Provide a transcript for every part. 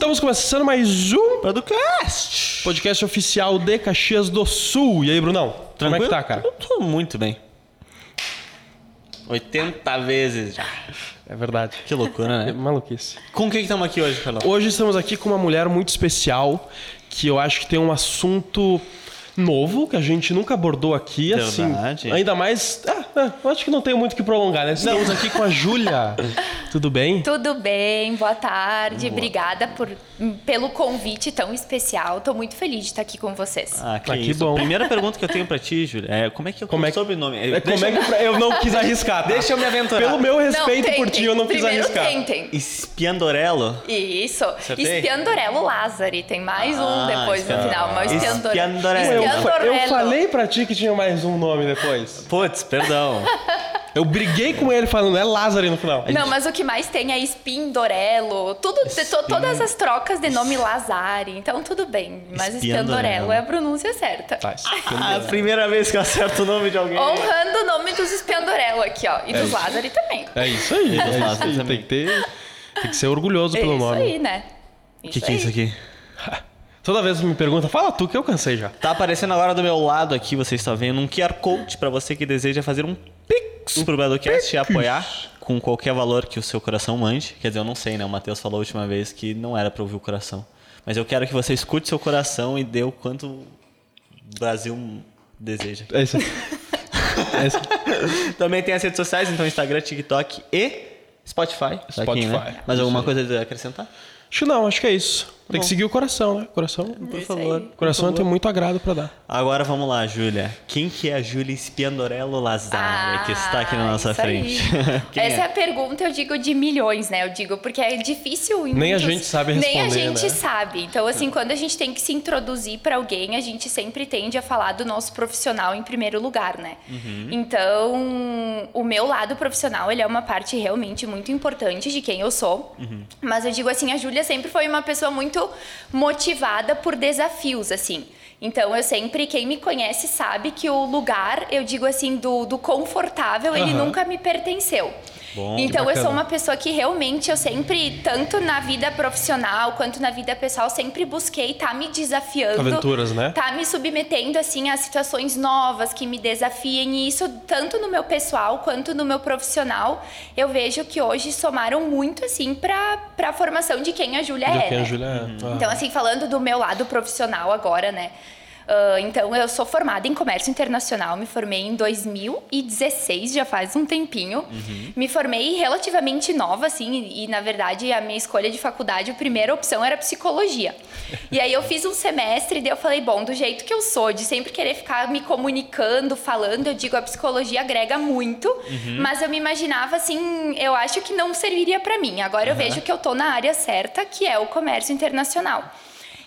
Estamos começando mais um Podcast. podcast oficial de Caxias do Sul. E aí, Brunão? Como é que tá, cara? Eu tô muito bem. 80 vezes já. É verdade. Que loucura, né? maluquice. Com quem que estamos aqui hoje, Carlão? Hoje estamos aqui com uma mulher muito especial que eu acho que tem um assunto novo que a gente nunca abordou aqui, Verdade. assim. Ainda mais. Ah, ah, acho que não tem muito o que prolongar, né? Estamos aqui com a Júlia. Tudo bem? Tudo bem, boa tarde. Obrigada por, pelo convite tão especial. Tô muito feliz de estar aqui com vocês. Ah, que, Ah, que bom. Primeira pergunta que eu tenho pra ti, Júlia, é como é que o Como é que- sobrenome? É, como é que eu não quis arriscar? tá? Deixa eu me aventurar. Pelo meu respeito tentem. por ti, eu não quis arriscar. tentem. Espiandorello? Isso. Acertei? Espiandorello Lázari. Tem mais um Ah, depois no final. Mas Espiandorello. Eu, Espiandorello. fa- eu falei pra ti que tinha mais um nome depois. Putz, perdão. Eu briguei com ele falando, é Lázaro no final. Não, mas o que mais tem é Espindorello, tudo, to- todas as trocas de nome Lazari, então tudo bem. Mas. Espiandorello é a pronúncia certa. Tá, Ah, a primeira vez que eu acerto o nome de alguém. Honrando o nome dos Espiandorello aqui, ó. E dos isso. Lazari também. É isso aí. É isso Lázaro aí. Tem que ter. Tem que ser orgulhoso É pelo isso nome. aí, né? O que, que é isso aqui? Toda vez que me pergunta, fala tu que eu cansei já. Tá aparecendo agora do meu lado aqui, você está vendo, um QR Code pra você que deseja fazer um Pix pro Badocast e apoiar com qualquer valor que o seu coração mande. Quer dizer, eu não sei, né? O Matheus falou a última vez que não era pra ouvir o coração. Mas eu quero que você escute seu coração e dê o quanto o Brasil deseja. É isso. É isso. Também tem as redes sociais, então Instagram, TikTok e Spotify. Tá aqui, né? Spotify. Mais alguma coisa a acrescentar? Acho que não, acho que é isso. Tem que seguir o coração, né? Coração, Por Isso favor. aí. por coração favor. tem muito agrado pra dar. Agora vamos lá, Júlia. Quem que é a Júlia Spiandorello Lazari, que está aqui na nossa Ah, aí. frente? Quem Essa é? é? a pergunta, eu digo, de milhões, né? Eu digo, porque é difícil. em Nem a muitos- gente sabe Nem a responder, gente né? sabe. Então, assim, quando a gente tem que se introduzir para alguém, a gente sempre tende a falar do nosso profissional em primeiro lugar, né? Uhum. Então, o meu lado profissional, ele é uma parte realmente muito importante de quem eu sou. Uhum. Mas eu digo assim, a Júlia sempre foi uma pessoa muito motivada por desafios, assim. Então, eu sempre, quem me conhece sabe que o lugar, eu digo assim, do, do confortável, ele nunca me pertenceu. Bom, então, eu sou uma pessoa que realmente, eu sempre, tanto na vida profissional quanto na vida pessoal, sempre busquei estar me desafiando. Aventuras, né? Tá me submetendo, assim, a situações novas que me desafiem. E isso, tanto no meu pessoal quanto no meu profissional, eu vejo que hoje somaram muito, assim, pra, pra formação de quem a Júlia é. quem a né? Júlia é. Ah. Então, assim, falando do meu lado profissional agora, né? Ah, então, eu sou formada em comércio internacional, me formei em 2016, já faz um tempinho. Me formei relativamente nova, assim, e, e, na verdade a minha escolha de faculdade, a primeira opção era psicologia. E aí eu fiz um semestre e daí eu falei, bom, do jeito que eu sou, de sempre querer ficar me comunicando, falando, eu digo, a psicologia agrega muito, mas eu me imaginava assim, eu acho que não serviria para mim. Agora eu vejo que eu tô na área certa, que é o comércio internacional.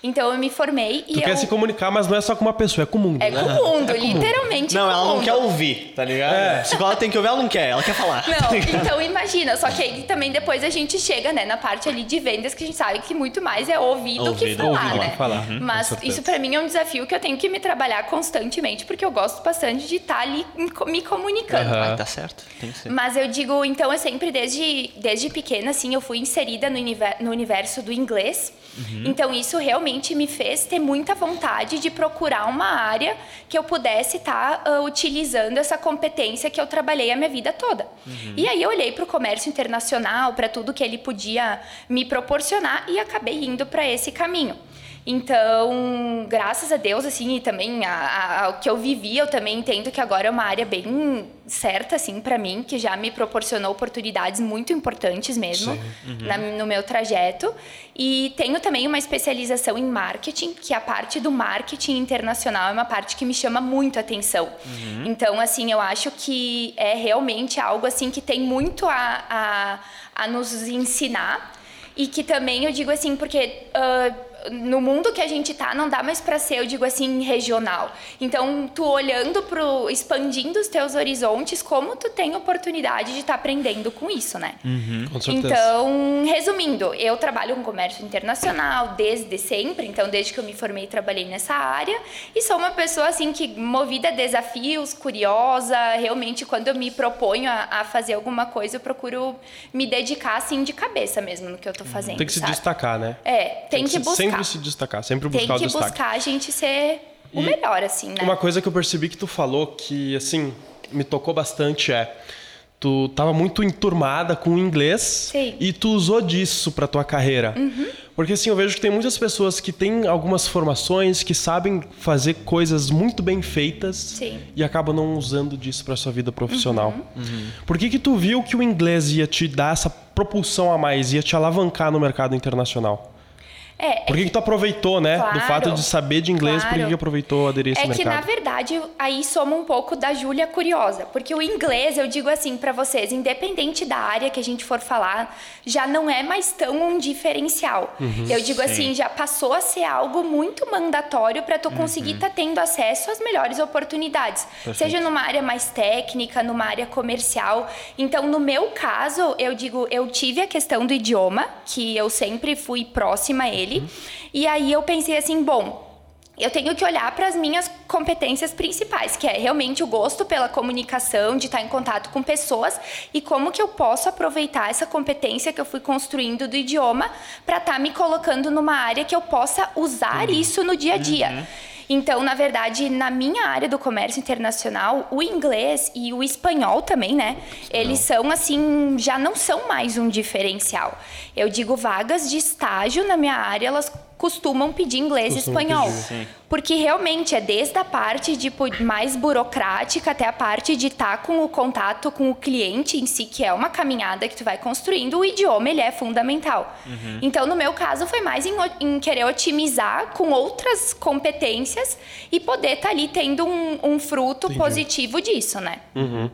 Então eu me formei e Tu eu... quer se comunicar, mas não é só com uma pessoa, é com o mundo. É né? com o mundo, É com o mundo. literalmente Não, ela não mundo. quer ouvir, tá ligado? É. A psicóloga tem que ouvir, ela não quer, ela quer falar. Não, então imagina, só que aí também depois a gente chega, né, na parte ali de vendas que a gente sabe que muito mais é ouvir do que falar, ouvir do né? que falar, uhum, Mas isso pra mim é um desafio que eu tenho que me trabalhar constantemente, porque eu gosto bastante de estar ali em co- me comunicando. Aham. Ah, tá certo, tem que ser. Mas eu digo, então eu sempre, desde, desde pequena, assim, eu fui inserida no, univer- no universo do inglês. Então isso realmente me fez ter muita vontade de procurar uma área que eu pudesse estar utilizando essa competência que eu trabalhei a minha vida toda. E aí eu olhei para o comércio internacional, para tudo que ele podia me proporcionar e acabei indo para esse caminho. Então, graças a Deus, assim, e também ao que eu vivi, eu também entendo que agora é uma área bem certa, assim, para mim, que já me proporcionou oportunidades muito importantes mesmo na- no meu trajeto. E tenho também uma especialização em marketing, que a parte do marketing internacional é uma parte que me chama muito a atenção. Então, assim, eu acho que é realmente algo, assim, que tem muito a, a, a nos ensinar. E que também eu digo assim, porque ah, no mundo que a gente tá, não dá mais para ser, eu digo assim, regional. Então, tu olhando pro expandindo os teus horizontes, como tu tem oportunidade de estar tá aprendendo com isso, né? Uhum, com certeza. Então, resumindo, eu trabalho com comércio internacional desde sempre, então desde que eu me formei trabalhei nessa área e sou uma pessoa assim que movida a desafios, curiosa, realmente quando eu me proponho a, a fazer alguma coisa, eu procuro me dedicar assim de cabeça mesmo no que eu tô fazendo. Tem que sabe? se destacar, né? É, tem, tem que, que buscar sempre se destacar, sempre buscar Tem que o destaque. buscar a gente ser o e melhor, assim, né? Uma coisa que eu percebi que tu falou que, assim, me tocou bastante é tu tava muito enturmada com o inglês Sim. e tu usou disso para tua carreira. Uhum. Porque assim, eu vejo que tem muitas pessoas que têm algumas formações, que sabem fazer coisas muito bem feitas Sim. e acabam não usando disso para sua vida profissional. Uhum. Uhum. Por que que tu viu que o inglês ia te dar essa propulsão a mais, ia te alavancar no mercado internacional? É, por que, é que tu aproveitou, né? Claro, do fato de saber de inglês, claro. por que, que aproveitou aderir a esse é mercado? É que, na verdade, aí soma um pouco da Júlia curiosa. Porque o inglês, eu digo assim para vocês, independente da área que a gente for falar, já não é mais tão um diferencial. Uhum, eu digo sim. assim, já passou a ser algo muito mandatório para tu conseguir estar uhum. tá tendo acesso às melhores oportunidades. Perfeito. Seja numa área mais técnica, numa área comercial. Então, no meu caso, eu digo, eu tive a questão do idioma, que eu sempre fui próxima a ele dele. Uhum. E aí eu pensei assim, bom, eu tenho que olhar para as minhas competências principais, que é realmente o gosto pela comunicação, de estar em contato com pessoas e como que eu posso aproveitar essa competência que eu fui construindo do idioma para estar tá me colocando numa área que eu possa usar uhum. isso no dia a dia. Uhum. Então, na verdade, na minha área do comércio internacional, o inglês e o espanhol também, né? Eles são assim, já não são mais um diferencial. Eu digo vagas de estágio na minha área, elas costumam pedir inglês e espanhol. Porque realmente é desde a parte de mais burocrática até a parte de estar tá com o contato com o cliente em si, que é uma caminhada que tu vai construindo, o idioma ele é fundamental. Uhum. Então, no meu caso, foi mais em, em, querer otimizar com outras competências e poder estar tá ali tendo um, um fruto Entendi. positivo disso, né? Uhum.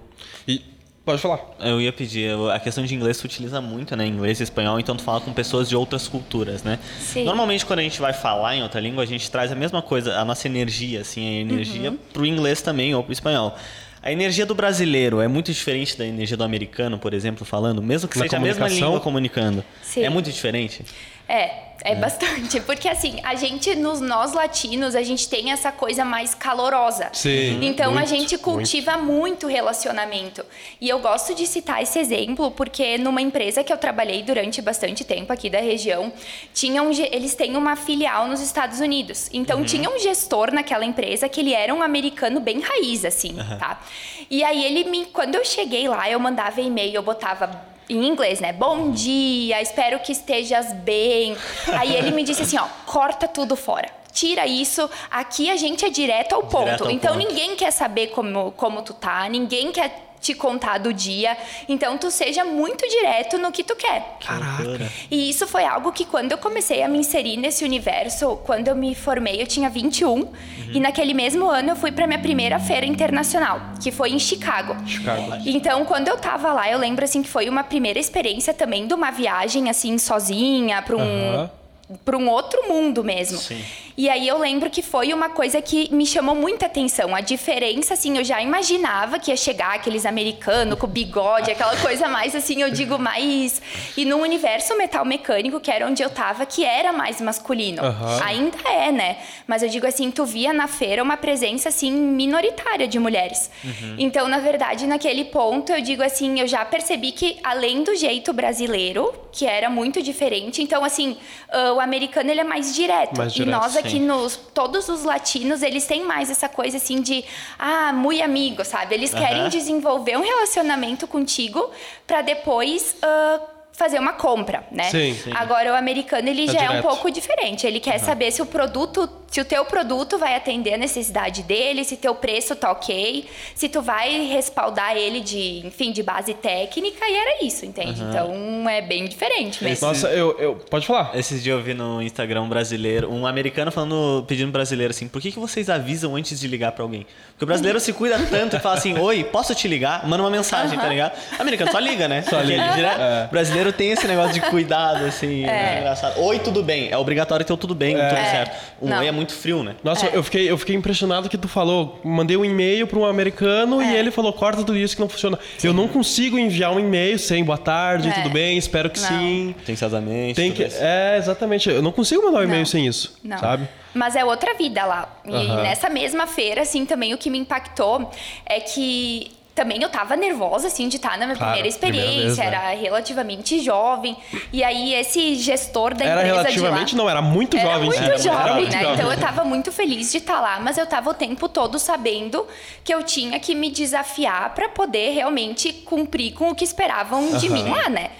E Pode falar. Eu ia pedir, a questão de inglês tu utiliza muito, né? Inglês e espanhol, então tu fala com pessoas de outras culturas, né? Sim. Normalmente quando a gente vai falar em outra língua, a gente traz a mesma coisa, a nossa energia, assim, a energia uhum. pro inglês também ou pro espanhol. A energia do brasileiro é muito diferente da energia do americano, por exemplo, falando, mesmo que Na seja a mesma língua comunicando. Sim. É muito diferente? É, é, é, bastante. Porque assim, a gente, nos nós latinos, a gente tem essa coisa mais calorosa. Sim. Então muito, a gente cultiva muito. muito. relacionamento. E eu gosto de citar esse exemplo porque numa empresa que eu trabalhei durante bastante tempo aqui da região, tinham, eles têm uma filial nos Estados Unidos. Então uhum. tinha um gestor naquela empresa que ele era um americano bem raiz, assim, uhum. tá? E aí ele me. Quando eu cheguei lá, eu mandava e-mail, eu botava em inglês, né? Bom dia, espero que estejas bem. Aí ele me disse assim, ó, corta tudo fora. Tira isso, aqui a gente é direto ao ponto. Direto ao então ponto. ninguém quer saber como, como tu tá, ninguém quer te contar do dia. Então tu seja muito direto no que tu quer. Caraca. E isso foi algo que quando eu comecei a me inserir nesse universo, quando eu me formei, eu tinha 21 uhum. e naquele mesmo ano eu fui para minha primeira feira internacional, que foi em Chicago. Chicago. Então, quando eu tava lá, eu lembro assim que foi uma primeira experiência também de uma viagem assim sozinha para um uhum para um outro mundo mesmo. Sim. E aí eu lembro que foi uma coisa que me chamou muita atenção. A diferença, assim, eu já imaginava que ia chegar aqueles americanos com bigode, aquela coisa mais, assim, eu digo, mais. E no universo metal mecânico, que era onde eu tava, que era mais masculino. Uhum. Ainda é, né? Mas eu digo assim, tu via na feira uma presença, assim, minoritária de mulheres. Uhum. Então, na verdade, naquele ponto, eu digo assim, eu já percebi que, além do jeito brasileiro, que era muito diferente, então, assim, uh, o americano, ele é mais direto. Mais direto e nós aqui nos todos os latinos eles têm mais essa coisa assim de ah, muito amigo, sabe? Eles querem desenvolver um relacionamento contigo para depois uh, fazer uma compra, né? Sim, sim. Agora o americano ele tá já direto. é um pouco diferente. Ele quer uhum. saber se o produto se o teu produto vai atender a necessidade dele, se teu preço tá ok, se tu vai respaldar ele de, enfim, de base técnica, e era isso, entende? Então é bem diferente mesmo. Nossa, eu, eu. Pode falar. Esses dias eu vi no Instagram um brasileiro, um americano falando, pedindo pro brasileiro assim, por que, que vocês avisam antes de ligar pra alguém? Porque o brasileiro se cuida tanto e fala assim, oi, posso te ligar? Manda uma mensagem, tá ligado? Americano só liga, né? Só liga. É. O brasileiro tem esse negócio de cuidado, assim, é. engraçado. Oi, tudo bem. É obrigatório ter o tudo bem, tudo É. certo. Um Não. oi é muito frio, né? Nossa, É. eu, fiquei, eu fiquei impressionado que tu falou. Mandei um e-mail para um americano e É. ele falou: corta tudo isso que não funciona. Eu não consigo enviar um e-mail sem boa tarde, É. tudo bem, espero que Não. sim. Tem tudo que. isso. É, exatamente. Eu não consigo mandar um e-mail sem isso. Não. Sabe? Mas é outra vida lá. E Aham. nessa mesma feira, assim, também o que me impactou é que também eu tava nervosa, assim, de estar na minha Claro, primeira primeira experiência. vez, né? Era relativamente jovem. E aí, esse gestor da Era empresa relativamente, de lá... não, era muito Era jovem. muito sim. jovem, Era muito né? jovem. Então eu tava muito feliz de estar lá, mas eu tava o tempo todo sabendo que eu tinha que me desafiar pra poder realmente cumprir com o que esperavam de mim lá, né?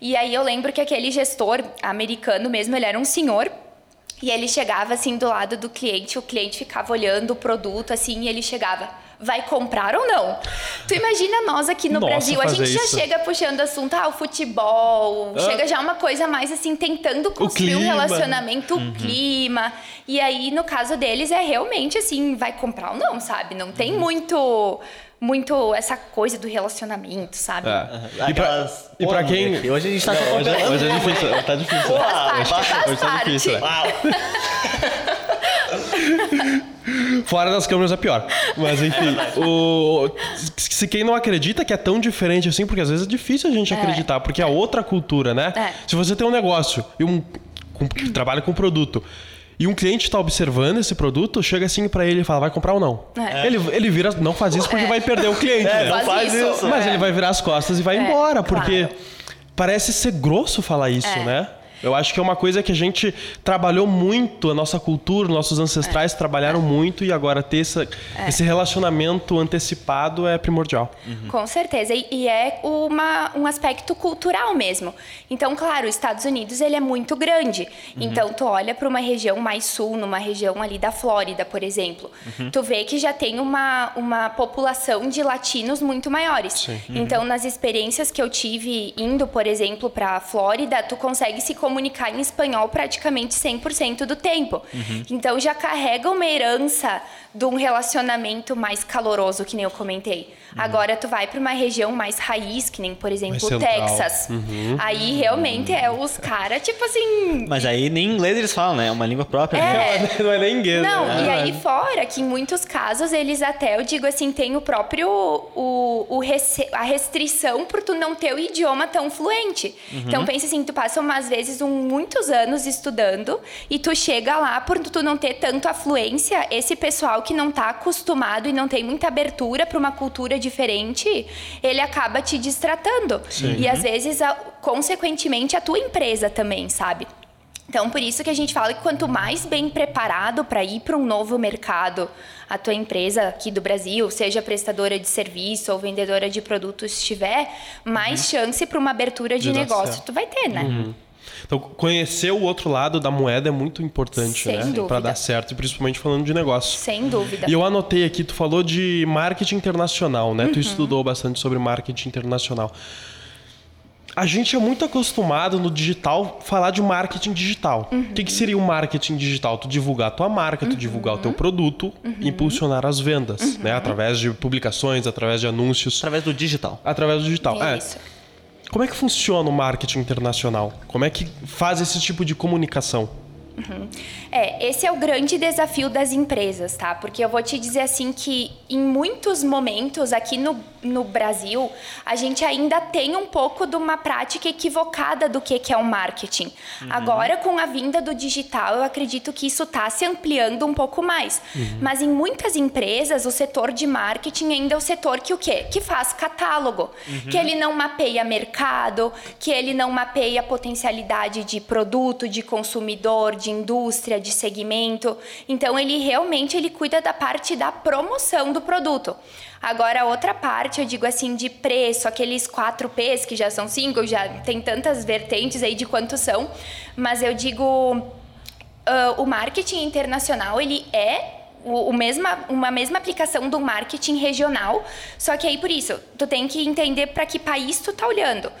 E aí eu lembro que aquele gestor americano mesmo, ele era um senhor e ele chegava assim do lado do cliente, o cliente ficava olhando o produto assim e ele chegava, vai comprar ou não? Tu imagina nós aqui no Nossa, Brasil, a gente já isso. chega puxando assunto, ah, o futebol, Ah. chega já uma coisa mais assim, tentando construir um clima. relacionamento, o clima. E aí, no caso deles, é realmente assim, vai comprar ou não, sabe? Não tem muito muito essa coisa do relacionamento, sabe? É. E pra, Aquelas- e pra Pô, quem. moleque, hoje a gente tá Não, hoje, é- hoje é difícil. Tá difícil. Parte, faz hoje tá parte. difícil, né? Uau. Fora das câmeras é pior. Mas enfim, o, se quem não acredita que é tão diferente assim, porque às vezes é difícil a gente acreditar, porque é outra cultura, né? É. Se você tem um negócio e um com- que trabalha com produto e um cliente está observando esse produto, chega assim pra ele e fala, vai comprar ou não? É. Ele, ele vira, não faz isso porque É. vai perder o cliente, É, né? não Faz faz isso. isso. Mas É. ele vai virar as costas e vai É, embora, porque claro. parece ser grosso falar isso, É. né? Eu acho que é uma coisa que a gente trabalhou muito, a nossa cultura, nossos ancestrais É. trabalharam muito e agora ter essa- esse relacionamento antecipado é primordial. Com certeza. E, e é uma, um aspecto cultural mesmo. Então, claro, os Estados Unidos ele é muito grande. Então, tu olha para uma região mais sul, numa região ali da Flórida, por exemplo. Tu vê que já tem uma, uma população de latinos muito maiores. Então, nas experiências que eu tive indo, por exemplo, para a Flórida, tu consegue se comunicar em espanhol praticamente 100% do tempo. Então, já carrega uma herança de um relacionamento mais caloroso, que nem eu comentei. Agora, tu vai para uma região mais raiz, que nem, por exemplo, central. Texas. Aí, realmente, é os caras, tipo assim... Mas aí nem inglês eles falam, né? É uma língua própria. né? É, Não é nem inglês. não, né? e aí fora que em muitos casos eles até, eu digo assim, tem o próprio o, o rece- a restrição por tu não ter o idioma tão fluente. Então pensa assim, tu passa umas vezes um, muitos anos estudando e tu chega lá por tu não ter tanto a fluência, esse pessoal que não tá acostumado e não tem muita abertura para uma cultura diferente, ele acaba te distratando. E às vezes, a- consequentemente, a tua empresa também, sabe? Então, por isso que a gente fala que quanto mais bem preparado para ir para um novo mercado, a tua empresa aqui do Brasil, seja prestadora de serviço ou vendedora de produtos estiver, mais chance para uma abertura de, De negócio tu vai ter, né? Então, conhecer o outro lado da moeda é muito importante, Sem né? dúvida. Pra dar certo, e principalmente falando de negócio. Sem dúvida. E eu anotei aqui, tu falou de marketing internacional, né? Tu estudou bastante sobre marketing internacional. A gente é muito acostumado no digital falar de marketing digital. O que, que seria o marketing digital? Tu divulgar a tua marca, tu divulgar o teu produto, impulsionar as vendas, né? Através de publicações, através de anúncios, Através do digital. através do digital. É. Isso. Como é que funciona o marketing internacional? Como é que faz esse tipo de comunicação? É, esse é o grande desafio das empresas, tá? Porque eu vou te dizer assim que em muitos momentos aqui no, no Brasil, a gente ainda tem um pouco de uma prática equivocada do que, que é o marketing. Agora, com a vinda do digital, eu acredito que isso está se ampliando um pouco mais. Mas em muitas empresas, o setor de marketing ainda é o setor que o quê? Que faz catálogo. Que ele não mapeia mercado, que ele não mapeia potencialidade de produto, de consumidor, de indústria, de segmento. Então ele realmente ele cuida da parte da promoção do produto. Agora a outra parte, eu digo assim, de preço, aqueles 4 P's que já são cinco, já tem tantas vertentes aí de quantos são, mas eu digo uh, o marketing internacional ele é o mesma, uma mesma aplicação do marketing regional, só que aí por isso, tu tem que entender para que país tu tá olhando.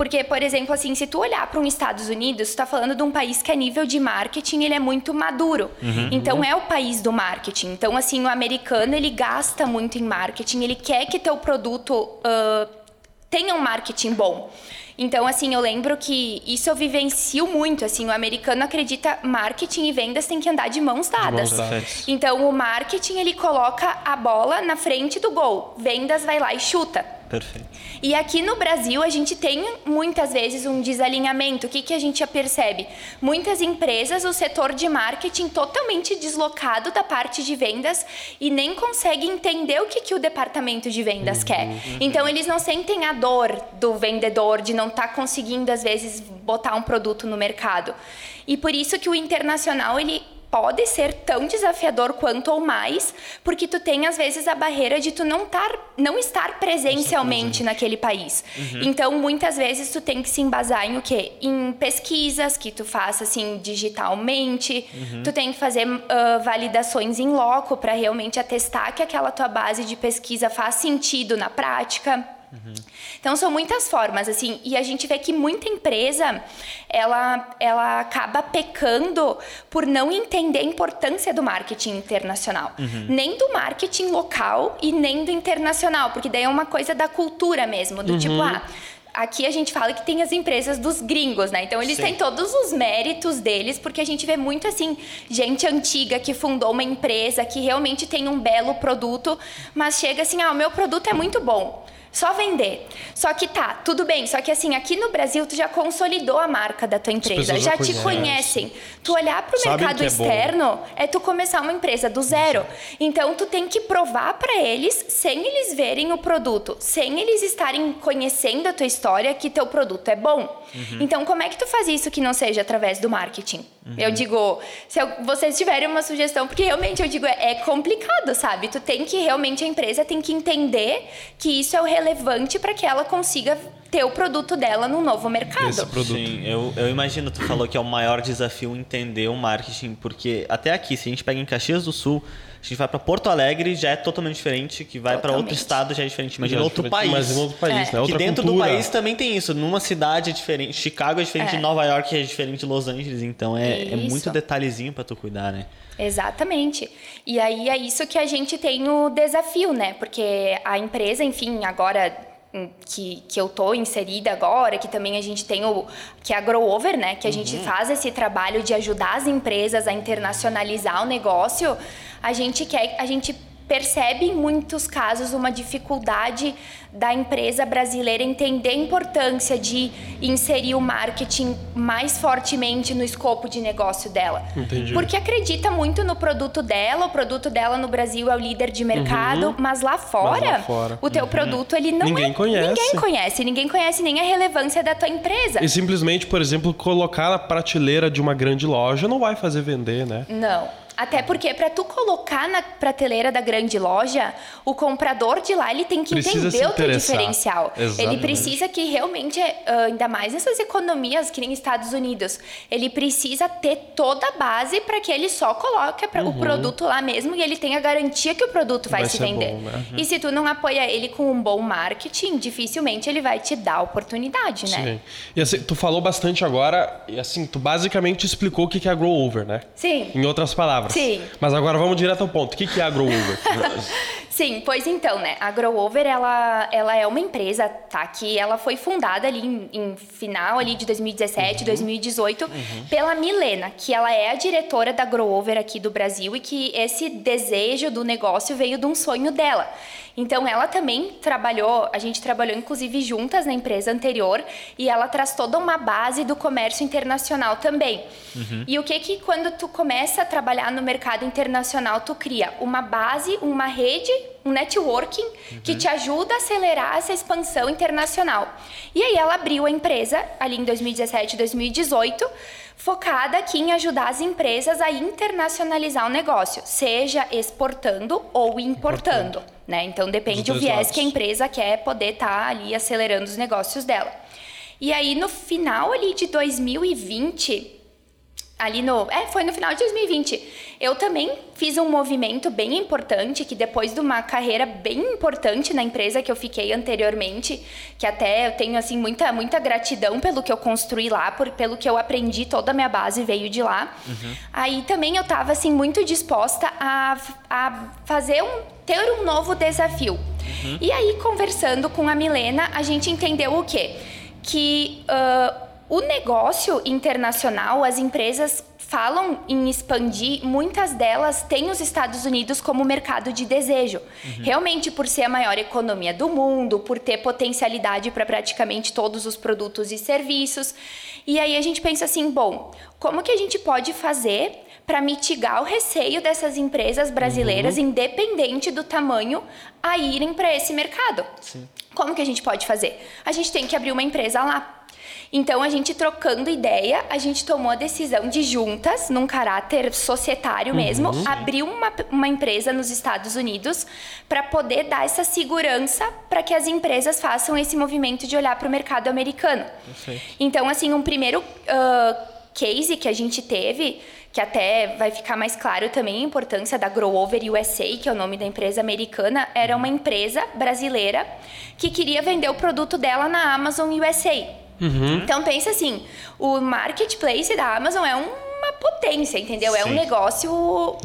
Porque, por exemplo, assim, se tu olhar para um Estados Unidos, tu está falando de um país que a nível de marketing ele é muito maduro. Uhum, então é o país do marketing. Então, assim, o americano ele gasta muito em marketing, ele quer que teu produto uh, tenha um marketing bom. Então, assim, eu lembro que isso eu vivencio muito, assim, o americano acredita marketing e vendas tem que andar de mãos dadas. De mãos dadas. Então, o marketing, ele coloca a bola na frente do gol. Vendas vai lá e chuta. Perfeito. E aqui no Brasil, a gente tem muitas vezes um desalinhamento. O que, que a gente já percebe? Muitas empresas, o setor de marketing totalmente deslocado da parte de vendas e nem consegue entender o que, que o departamento de vendas uhum, quer. Uhum. Então, eles não sentem a dor do vendedor de não estar tá conseguindo, às vezes, botar um produto no mercado. E por isso que o internacional, ele pode ser tão desafiador quanto ou mais, porque tu tem às vezes a barreira de tu não, tar, não estar presencialmente naquele país. Uhum. Então, muitas vezes tu tem que se embasar em o quê? Em pesquisas que tu faça assim digitalmente, uhum. tu tem que fazer uh, validações em loco para realmente atestar que aquela tua base de pesquisa faz sentido na prática. Uhum. Então são muitas formas assim e a gente vê que muita empresa ela ela acaba pecando por não entender a importância do marketing internacional, uhum. nem do marketing local e nem do internacional, porque daí é uma coisa da cultura mesmo, do tipo, uhum. tipo ah aqui a gente fala que tem as empresas dos gringos, né? Então eles Sim. têm todos os méritos deles, porque a gente vê muito assim, gente antiga que fundou uma empresa que realmente tem um belo produto, mas chega assim, ah, o meu produto é muito bom. Só vender. Só que tá, tudo bem. Só que assim, aqui no Brasil, tu já consolidou a marca da tua empresa. Já, já te conhecem. Tu olhar para o mercado é externo é, é, tu começar uma empresa do zero. Então, tu tem que provar para eles, sem eles verem o produto, sem eles estarem conhecendo a tua história, que teu produto é bom. Uhum. Então, como é que tu faz isso que não seja através do marketing? Uhum. Eu digo, se eu, vocês tiverem uma sugestão, porque realmente eu digo, é, é, complicado, sabe? Tu tem que realmente, a empresa tem que entender que isso é o relevante para que ela consiga ter o produto dela no novo mercado. Esse produto. Sim, eu, eu imagino, tu falou que é o maior desafio entender o marketing, porque até aqui, se a gente pega em Caxias do Sul, a gente vai para Porto Alegre, já é totalmente diferente, que vai para outro estado já é diferente. Imagina é outro país. Mas em outro país, é. né? Outra que dentro cultura. do país também tem isso. Numa cidade é diferente, Chicago é diferente é. de Nova York, é diferente de Los Angeles, então é, é muito detalhezinho para tu cuidar, né? Exatamente. E aí é isso que a gente tem o desafio, né? Porque a empresa, enfim, agora que, que eu tô inserida agora, que também a gente tem o que é a Grow Over, né, que a uhum. gente faz esse trabalho de ajudar as empresas a internacionalizar o negócio a gente quer, a gente percebe em muitos casos uma dificuldade da empresa brasileira entender a importância de inserir o marketing mais fortemente no escopo de negócio dela. Entendi. Porque acredita muito no produto dela, o produto dela no Brasil é o líder de mercado, uhum. mas, lá fora, mas lá fora, o teu uhum. produto ele não ninguém é, conhece. Ninguém conhece, ninguém conhece nem a relevância da tua empresa. E simplesmente, por exemplo, colocar na prateleira de uma grande loja não vai fazer vender, né? Não. Até porque para tu colocar na prateleira da grande loja, o comprador de lá ele tem que precisa entender o teu diferencial. Exatamente. Ele precisa que realmente, ah, ainda mais nessas economias que nem Estados Unidos, ele precisa ter toda a base para que ele só coloque uhum. o produto lá mesmo e ele tenha garantia que o produto vai, vai se vender. Bom, né? uhum. E se tu não apoia ele com um bom marketing, dificilmente ele vai te dar oportunidade, né? Sim. E assim, tu falou bastante agora, e assim, tu basicamente explicou o que é grow over, né? Sim. Em outras palavras. Sim. Mas agora vamos direto ao ponto. O que é a Grow Over? Sim, pois então, né? A Grow Over, ela, ela é uma empresa, tá? Que ela foi fundada ali em, em final ali de 2017, uhum. 2018, uhum. pela Milena, que ela é a diretora da Grow Over aqui do Brasil e que esse desejo do negócio veio de um sonho dela. Então ela também trabalhou, a gente trabalhou inclusive juntas na empresa anterior e ela traz toda uma base do comércio internacional também. Uhum. E o que que quando tu começa a trabalhar no mercado internacional, tu cria uma base, uma rede, um networking uhum. que te ajuda a acelerar essa expansão internacional. E aí ela abriu a empresa ali em 2017, 2018 focada aqui em ajudar as empresas a internacionalizar o negócio, seja exportando ou importando, importando. né? Então depende do viés lados. que a empresa quer poder estar tá ali acelerando os negócios dela. E aí no final ali de 2020, ali no. É, foi no final de 2020. Eu também fiz um movimento bem importante, que depois de uma carreira bem importante na empresa que eu fiquei anteriormente, que até eu tenho assim muita, muita gratidão pelo que eu construí lá, por, pelo que eu aprendi, toda a minha base veio de lá. Uhum. Aí também eu estava assim muito disposta a, a fazer um ter um novo desafio. Uhum. E aí conversando com a Milena, a gente entendeu o quê? Que uh, o negócio internacional, as empresas falam em expandir, muitas delas têm os Estados Unidos como mercado de desejo. Uhum. Realmente por ser a maior economia do mundo, por ter potencialidade para praticamente todos os produtos e serviços. E aí a gente pensa assim, bom, como que a gente pode fazer para mitigar o receio dessas empresas brasileiras, uhum. independente do tamanho, a irem para esse mercado? Sim. Como que a gente pode fazer? A gente tem que abrir uma empresa lá então, a gente trocando ideia, a gente tomou a decisão de juntas, num caráter societário mesmo, uhum. abrir uma, uma empresa nos Estados Unidos para poder dar essa segurança para que as empresas façam esse movimento de olhar para o mercado americano. Perfeito. Então, assim, um primeiro uh, case que a gente teve que até vai ficar mais claro também a importância da Grow Over USA, que é o nome da empresa americana, era uma empresa brasileira que queria vender o produto dela na Amazon USA. Uhum. Então pensa assim, o marketplace da Amazon é uma potência, entendeu? Sim. É um negócio uh,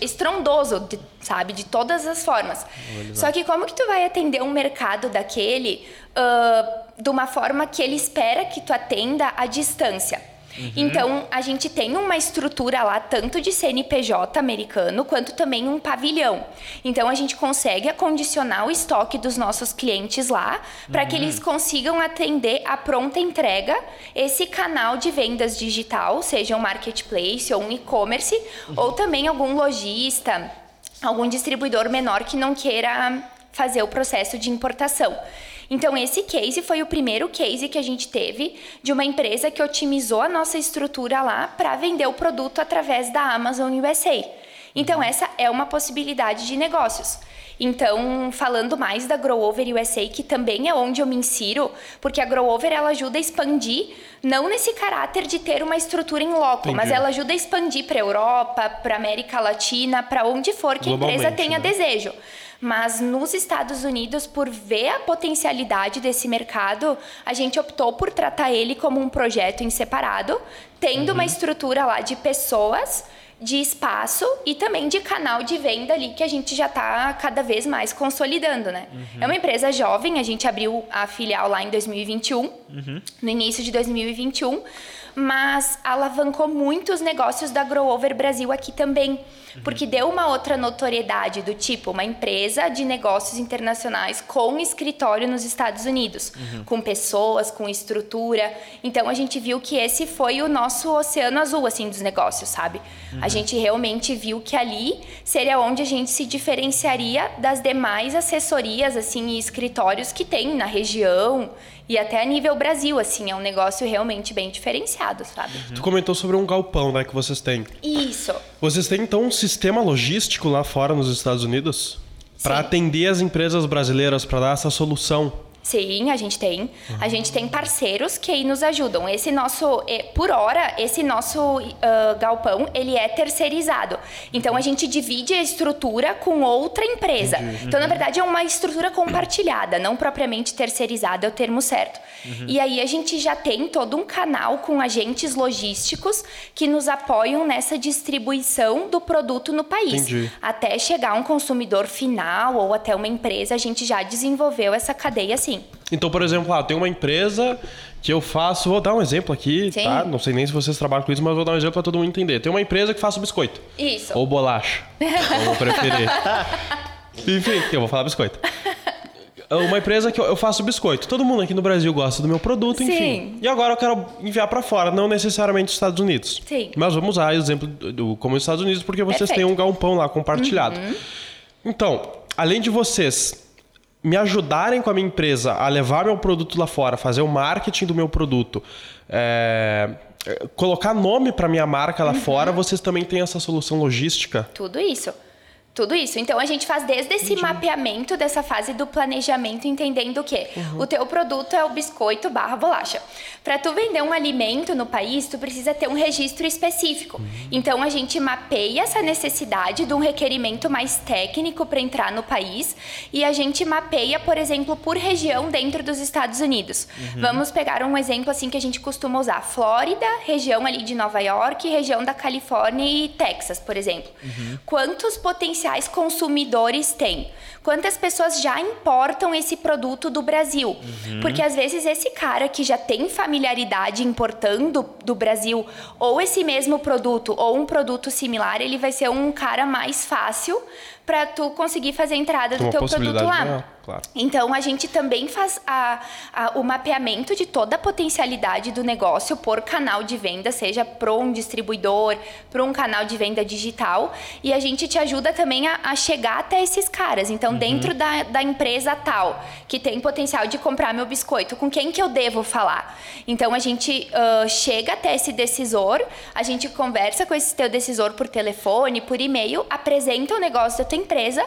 estrondoso, de, sabe, de todas as formas. Só que como que tu vai atender um mercado daquele uh, de uma forma que ele espera que tu atenda à distância? Uhum. Então, a gente tem uma estrutura lá, tanto de CNPJ americano, quanto também um pavilhão. Então, a gente consegue acondicionar o estoque dos nossos clientes lá, para uhum. que eles consigam atender a pronta entrega esse canal de vendas digital, seja um marketplace ou um e-commerce, uhum. ou também algum lojista, algum distribuidor menor que não queira fazer o processo de importação. Então, esse case foi o primeiro case que a gente teve de uma empresa que otimizou a nossa estrutura lá para vender o produto através da Amazon USA. Então, uhum. essa é uma possibilidade de negócios. Então, falando mais da Grow Over USA, que também é onde eu me insiro, porque a Grow Over ela ajuda a expandir, não nesse caráter de ter uma estrutura em loco, Entendi. mas ela ajuda a expandir para Europa, para América Latina, para onde for que a empresa tenha né? desejo. Mas nos Estados Unidos, por ver a potencialidade desse mercado, a gente optou por tratar ele como um projeto em separado, tendo uhum. uma estrutura lá de pessoas de espaço e também de canal de venda ali que a gente já está cada vez mais consolidando, né? Uhum. É uma empresa jovem, a gente abriu a filial lá em 2021, uhum. no início de 2021, mas alavancou muitos negócios da Grow Over Brasil aqui também. Porque deu uma outra notoriedade do tipo uma empresa de negócios internacionais com escritório nos Estados Unidos, uhum. com pessoas, com estrutura. Então a gente viu que esse foi o nosso oceano azul assim dos negócios, sabe? Uhum. A gente realmente viu que ali seria onde a gente se diferenciaria das demais assessorias assim e escritórios que tem na região e até a nível Brasil, assim, é um negócio realmente bem diferenciado, sabe? Uhum. Tu comentou sobre um galpão, né, que vocês têm. Isso. Vocês têm, então, um sistema logístico lá fora nos Estados Unidos? Para atender as empresas brasileiras, para dar essa solução Sim, a gente tem. A gente tem parceiros que aí nos ajudam. Esse nosso, eh, por hora, esse nosso uh, galpão, ele é terceirizado. Então, a gente divide a estrutura com outra empresa. Entendi. Então, na verdade, é uma estrutura compartilhada, não propriamente terceirizada, é o termo certo. Uhum. E aí, a gente já tem todo um canal com agentes logísticos que nos apoiam nessa distribuição do produto no país. Entendi. Até chegar um consumidor final ou até uma empresa, a gente já desenvolveu essa cadeia assim. Então, por exemplo, ah, tem uma empresa que eu faço, vou dar um exemplo aqui, Sim. tá? Não sei nem se vocês trabalham com isso, mas vou dar um exemplo para todo mundo entender. Tem uma empresa que faz biscoito. Isso. Ou bolacha. vou preferir. Enfim, eu vou falar biscoito. Uma empresa que eu faço biscoito. Todo mundo aqui no Brasil gosta do meu produto, enfim. Sim. E agora eu quero enviar para fora, não necessariamente os Estados Unidos. Sim. Mas vamos usar o exemplo do, como os Estados Unidos, porque vocês Perfeito. têm um galpão lá compartilhado. Uhum. Então, além de vocês me ajudarem com a minha empresa a levar meu produto lá fora, fazer o marketing do meu produto, é, colocar nome para minha marca lá uhum. fora, vocês também têm essa solução logística? Tudo isso. Tudo isso. Então a gente faz desde esse mapeamento dessa fase do planejamento, entendendo o quê? O teu produto é o biscoito barra bolacha. Para tu vender um alimento no país, tu precisa ter um registro específico. Então a gente mapeia essa necessidade de um requerimento mais técnico para entrar no país e a gente mapeia, por exemplo, por região dentro dos Estados Unidos. Vamos pegar um exemplo assim que a gente costuma usar: Flórida, região ali de Nova York, região da Califórnia e Texas, por exemplo. Quantos potenciais consumidores tem? Quantas pessoas já importam esse produto do Brasil? Porque às vezes esse cara que já tem familiaridade importando do Brasil ou esse mesmo produto ou um produto similar, ele vai ser um cara mais fácil para tu conseguir fazer a entrada Tem do teu produto lá. maior, claro. Então a gente também faz a- a- o mapeamento de toda a potencialidade do negócio por canal de venda, seja para um distribuidor, para um canal de venda digital, e a gente te ajuda também a, a chegar até esses caras. Então, dentro da, da empresa tal, que tem potencial de comprar meu biscoito, com quem que eu devo falar? Então a gente ah, chega até esse decisor, a gente conversa com esse teu decisor por telefone, por e-mail, apresenta o negócio da tua empresa.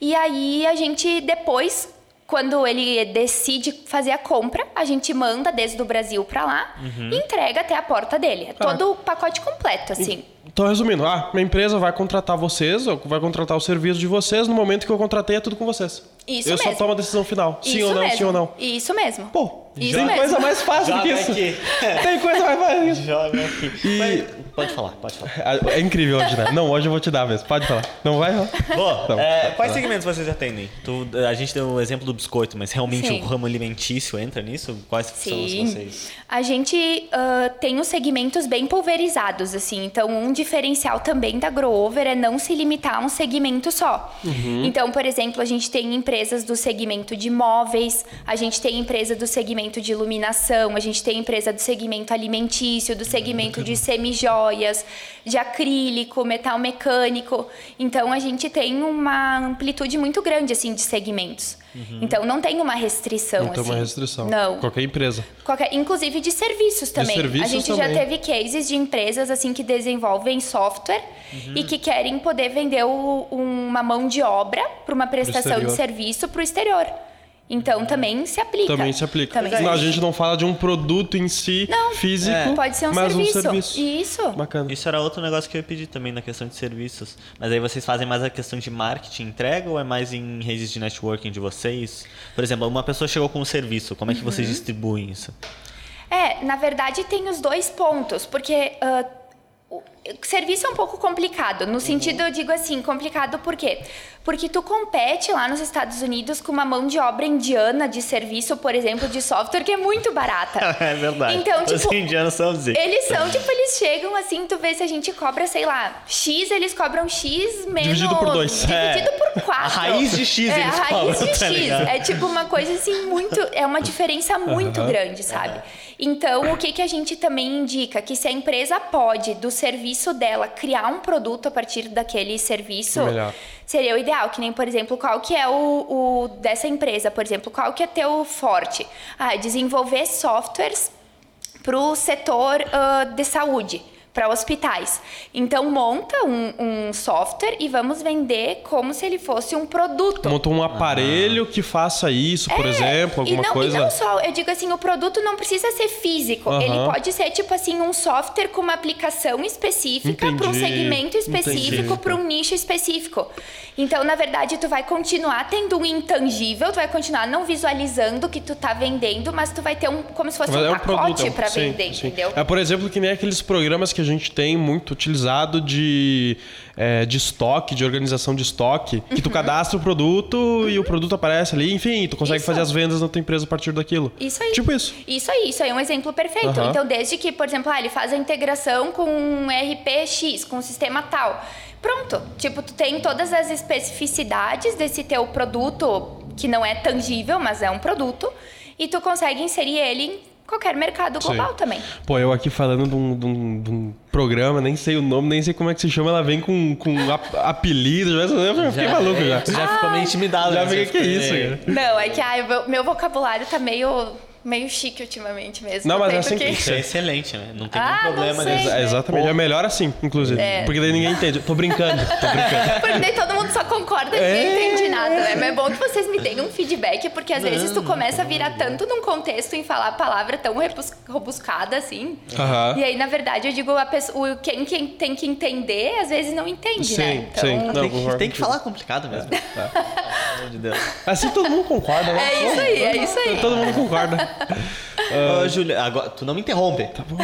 E aí a gente depois, quando ele decide fazer a compra, a gente manda desde o Brasil pra lá e entrega até a porta dele. É todo o pacote completo, assim. Então, resumindo, ah, minha empresa vai contratar vocês, ou vai contratar o serviço de vocês, no momento que eu contratei é tudo com vocês. Isso eu só mesmo. tomo a decisão final. Sim Isso ou não, mesmo. sim ou não. Isso mesmo. Pô, Isso tem mesmo. coisa mais fácil do que Joga isso. aqui. Tem coisa mais fácil do que isso. Joga aqui. E- Mas- Pode falar, pode falar. Ah, É incrível hoje, né? Não, hoje eu vou te dar mesmo. Pode falar. Não vai? Não. Bom, Não, é, quais tá. segmentos vocês atendem? Tu, a gente deu o exemplo do biscoito, mas realmente Sim. o ramo alimentício entra nisso? Quais são os Sim. vocês? A gente ah, tem os segmentos bem pulverizados, assim. Então, um diferencial também da Grover é não se limitar a um segmento só. Então, por exemplo, a gente tem empresas do segmento de móveis, a gente tem empresa do segmento de iluminação, a gente tem empresa do segmento alimentício, do segmento de semijoias, de acrílico, metal mecânico. Então, a gente tem uma amplitude muito grande, assim, de segmentos. Então, não tem uma restrição, Não tem uma assim. restrição. Não. Qualquer empresa. Qualquer- inclusive de serviços também. serviços a gente também. já teve cases de empresas assim que desenvolvem software e que querem poder vender o- uma mão de obra para uma prestação de serviço para o exterior. Então também se aplica. Também se aplica. Também se a gente não fala de um produto em si Não. físico, É. Pode ser um mas serviço. um serviço. Isso. Bacana. Isso era outro negócio que eu ia pedir também na questão de serviços. Mas aí vocês fazem mais a questão de marketing entrega ou é mais em redes de networking de vocês? Por exemplo, uma pessoa chegou com um serviço, como é que Uhum. vocês distribuem isso? É, na verdade tem os dois pontos, porque o serviço é um pouco complicado. No sentido, eu digo assim, complicado por quê? Porque tu compete lá nos Estados Unidos com uma mão de obra indiana de serviço, por exemplo, de software, que é muito barata. é verdade. Então, Os tipo, indianos são dizer. Eles são, tipo, eles chegam assim, tu vê se a gente cobra, sei lá, X, eles cobram X menos. Dividido por dois. Dividido por quatro. A raiz de X é, eles a raiz cobram, de tá X. É tipo uma coisa assim, muito. É uma diferença muito grande, sabe? Então, o que, que a gente também indica? Que se a empresa pode, do serviço dela, criar um produto a partir daquele serviço, Melhor. seria o ideal. Que nem, por exemplo, qual que é o, o dessa empresa, por exemplo, qual que é teu forte? Ah, desenvolver softwares para o setor ah, de saúde, para hospitais. Então, monta um, um software e vamos vender como se ele fosse um produto. Monta um aparelho que faça isso, por exemplo, alguma É, e não, coisa. E não só, eu digo assim, o produto não precisa ser físico. Ele pode ser, tipo assim, um software com uma aplicação específica para um segmento específico, para um nicho específico. Então, na verdade, tu vai continuar tendo um intangível, tu vai continuar não visualizando o que tu tá vendendo, mas tu vai ter um, como se fosse Mas um é um pacote é um- para sim, vender, sim. entendeu? É, por exemplo, que nem aqueles programas que a gente tem muito utilizado de, é, de estoque, de organização de estoque, que tu cadastra o produto e o produto aparece ali, enfim, tu consegue Isso. fazer as vendas na tua empresa a partir daquilo. Isso aí. Tipo isso. Isso aí, isso aí é um exemplo perfeito. Aham. Então, desde que, por exemplo, ah, ele faz a integração com um RPX, com um sistema tal. Pronto. Tipo, tu tem todas as especificidades desse teu produto, que não é tangível, mas é um produto, e tu consegue inserir ele em qualquer mercado global Sim. também. Pô, eu aqui falando de um, de um- de um programa, nem sei o nome, nem sei como é que se chama, ela vem com, com ap- apelido, já, eu fiquei maluco já. Tu já ficou meio intimidado. Já né? fiquei, que ficou isso, cara? Não, é que ai, meu, meu vocabulário tá meio meio chique ultimamente mesmo. Não, mas é assim que- Isso é excelente, né? Não tem Ah, nenhum problema não sei. nisso. É, exatamente. É melhor assim, inclusive. É. Porque daí ninguém entende. Tô brincando, tô brincando. Porque daí todo mundo só concorda e É. ninguém entende nada, né? Mas é bom que vocês me deem um feedback, porque às vezes tu começa a virar tanto num contexto em falar a palavra tão rebuscada assim. Aham. E aí, na verdade, eu digo, a pessoa, quem, quem tem que entender, às vezes não entende, Sim, né? sim. Não, tem, que, tem que falar complicado mesmo. Pelo amor de Deus. Assim todo mundo concorda, né? É isso aí, é isso aí. Todo mundo concorda. Ô, Júlia, agora, tu não me interrompe. Tá bom.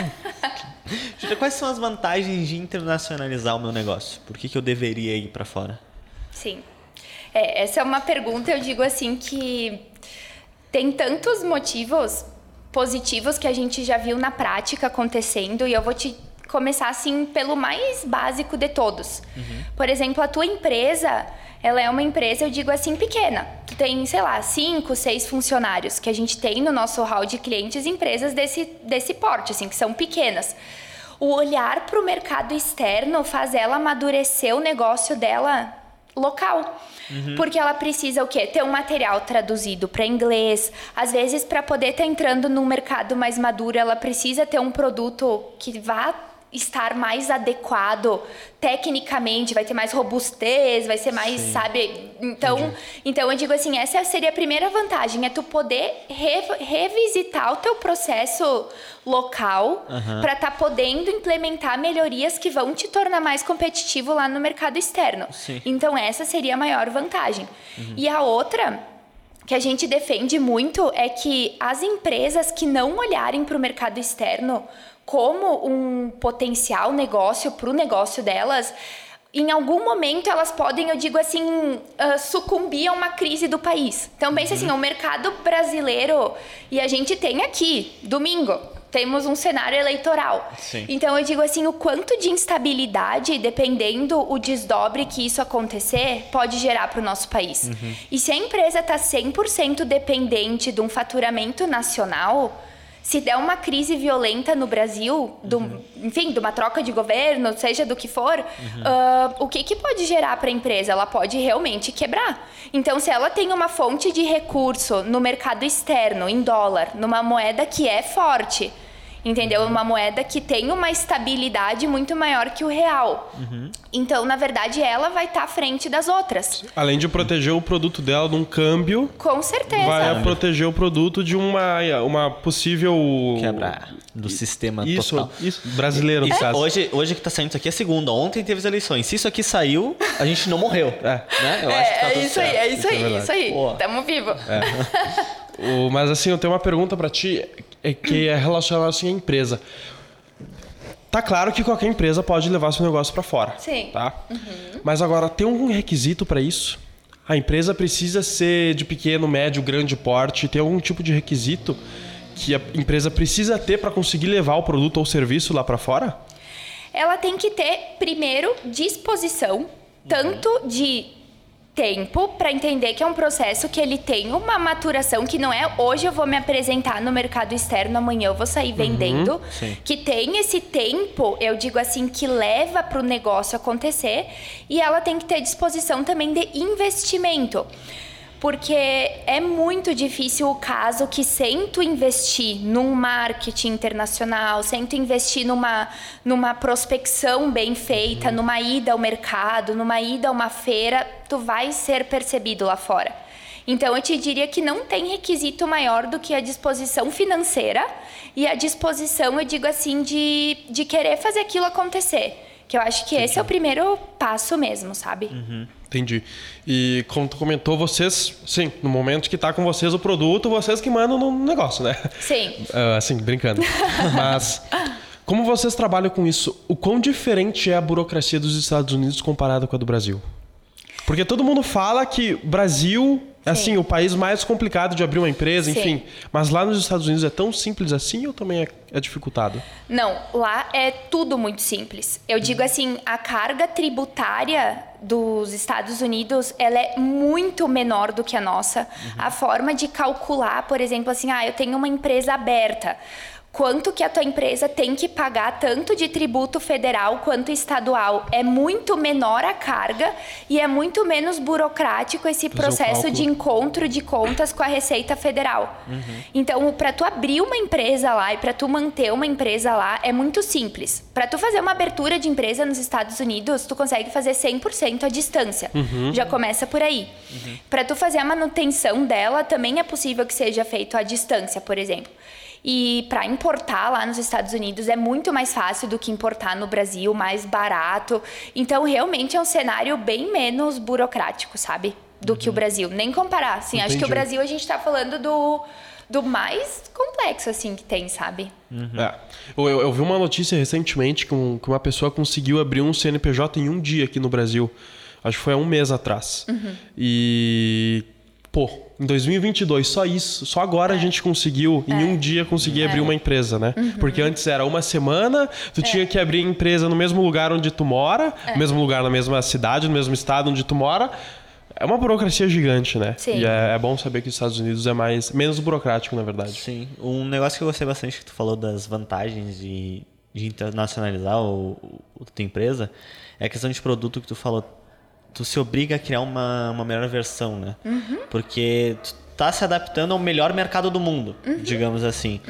Júlia, quais são as vantagens de internacionalizar o meu negócio? Por que, que eu deveria ir pra fora? Sim. É, essa é uma pergunta, eu digo assim, que tem tantos motivos positivos que a gente já viu na prática acontecendo e eu vou te começar assim pelo mais básico de todos. Por exemplo, a tua empresa, ela é uma empresa, eu digo assim, pequena. Tu tem, sei lá, cinco, seis funcionários que a gente tem no nosso hall de clientes, empresas desse, desse porte, assim, que são pequenas. O olhar para o mercado externo faz ela amadurecer o negócio dela local. Porque ela precisa o quê? Ter um material traduzido para inglês. Às vezes, para poder estar entrando num mercado mais maduro, ela precisa ter um produto que vá estar mais adequado tecnicamente, vai ter mais robustez, vai ser mais, sabe? Então, então eu digo assim, essa seria a primeira vantagem, é tu poder re- revisitar o teu processo local para estar podendo implementar melhorias que vão te tornar mais competitivo lá no mercado externo. Sim. Então essa seria a maior vantagem. E a outra que a gente defende muito é que as empresas que não olharem para o mercado externo como um potencial negócio para o negócio delas, em algum momento elas podem, eu digo assim, ah, sucumbir a uma crise do país. Então pense assim, o mercado brasileiro e a gente tem aqui, domingo, temos um cenário eleitoral. Sim. Então eu digo assim, o quanto de instabilidade, dependendo o desdobre que isso acontecer, pode gerar para o nosso país. E se a empresa está 100% dependente de um faturamento nacional, se der uma crise violenta no Brasil, do, enfim, de uma troca de governo, seja do que for, ah, o que, que pode gerar para a empresa? Ela pode realmente quebrar. Então, se ela tem uma fonte de recurso no mercado externo, em dólar, numa moeda que é forte, entendeu? Uma moeda que tem uma estabilidade muito maior que o real. Então, na verdade, ela vai estar à frente das outras. Além de proteger o produto dela de um câmbio, Com certeza. vai proteger o produto de uma, uma possível. Quebrar do sistema Isso, total. isso. Brasileiro, no Isso, caso. hoje, hoje que tá saindo isso aqui é segunda. Ontem teve as eleições. Se isso aqui saiu, a gente não morreu. É. Né? Eu É, acho que tá é tudo isso aí, certo. é isso é aí, verdade. isso aí. Boa. Tamo vivo. O- mas assim, eu tenho uma pergunta pra ti, é que é relacionada assim à empresa. Tá claro que qualquer empresa pode levar seu negócio pra fora. Sim. Tá? Mas agora tem algum requisito pra isso? A empresa precisa ser de pequeno, médio, grande porte? Tem algum tipo de requisito que a empresa precisa ter pra conseguir levar o produto ou serviço lá pra fora? ela tem que ter, primeiro, disposição, tanto de tempo para entender que é um processo que ele tem uma maturação que não é hoje eu vou me apresentar no mercado externo, amanhã eu vou sair vendendo, sim. que tem esse tempo, eu digo assim, que leva para o negócio acontecer e ela tem que ter disposição também de investimento. Porque é muito difícil o caso que sem tu investir num marketing internacional, sem tu investir numa, numa prospecção bem feita, numa ida ao mercado, numa ida a uma feira, tu vai ser percebido lá fora. Então eu te diria que não tem requisito maior do que a disposição financeira e a disposição, eu digo assim, de, de querer fazer aquilo acontecer. Que eu acho que esse é o primeiro passo mesmo, sabe? Entendi. E como tu comentou, vocês, sim, no momento que tá com vocês o produto, vocês que mandam no negócio, né? Sim. Ah, assim, brincando. Mas como vocês trabalham com isso, o quão diferente é a burocracia dos Estados Unidos comparada com a do Brasil? Porque todo mundo fala que Brasil é assim, o país mais complicado de abrir uma empresa, Sim. enfim. Mas lá nos Estados Unidos é tão simples assim ou também é, é dificultado? Não, lá é tudo muito simples. Eu digo assim, a carga tributária dos Estados Unidos, ela é muito menor do que a nossa. A forma de calcular, por exemplo, assim, ah, eu tenho uma empresa aberta. Quanto que a tua empresa tem que pagar tanto de tributo federal quanto estadual. É muito menor a carga e é muito menos burocrático esse Fazer processo de encontro de contas com a Receita Federal. Então, para tu abrir uma empresa lá e para tu manter uma empresa lá é muito simples. Para tu fazer uma abertura de empresa nos Estados Unidos, tu consegue fazer 100% à distância. Já começa por aí. Para tu fazer a manutenção dela, também é possível que seja feito à distância, por exemplo. E para importar lá nos Estados Unidos é muito mais fácil do que importar no Brasil, mais barato. Então, realmente é um cenário bem menos burocrático, sabe? Do que o Brasil. Nem comparar. Assim, acho que o Entendi. Brasil a gente tá falando do, do mais complexo, assim, que tem, sabe? É. Eu, eu- eu vi uma notícia recentemente que, um- que uma pessoa conseguiu abrir um CNPJ em um dia aqui no Brasil. Acho que foi há um mês atrás. E. Pô, em 2022, só isso. Só agora a gente conseguiu, em um dia, conseguir abrir uma empresa, né? Porque antes era uma semana, tu tinha que abrir a empresa no mesmo lugar onde tu mora, no mesmo lugar, na mesma cidade, no mesmo estado onde tu mora. É uma burocracia gigante, né? Sim. E é, é bom saber que os Estados Unidos é mais menos burocrático, na verdade. Sim. Um negócio que eu gostei bastante que tu falou das vantagens de, de internacionalizar o, o, tua empresa é a questão de produto que tu falou. Tu se obriga a criar uma, uma melhor versão, né? Porque tu tá se adaptando ao melhor mercado do mundo, digamos assim.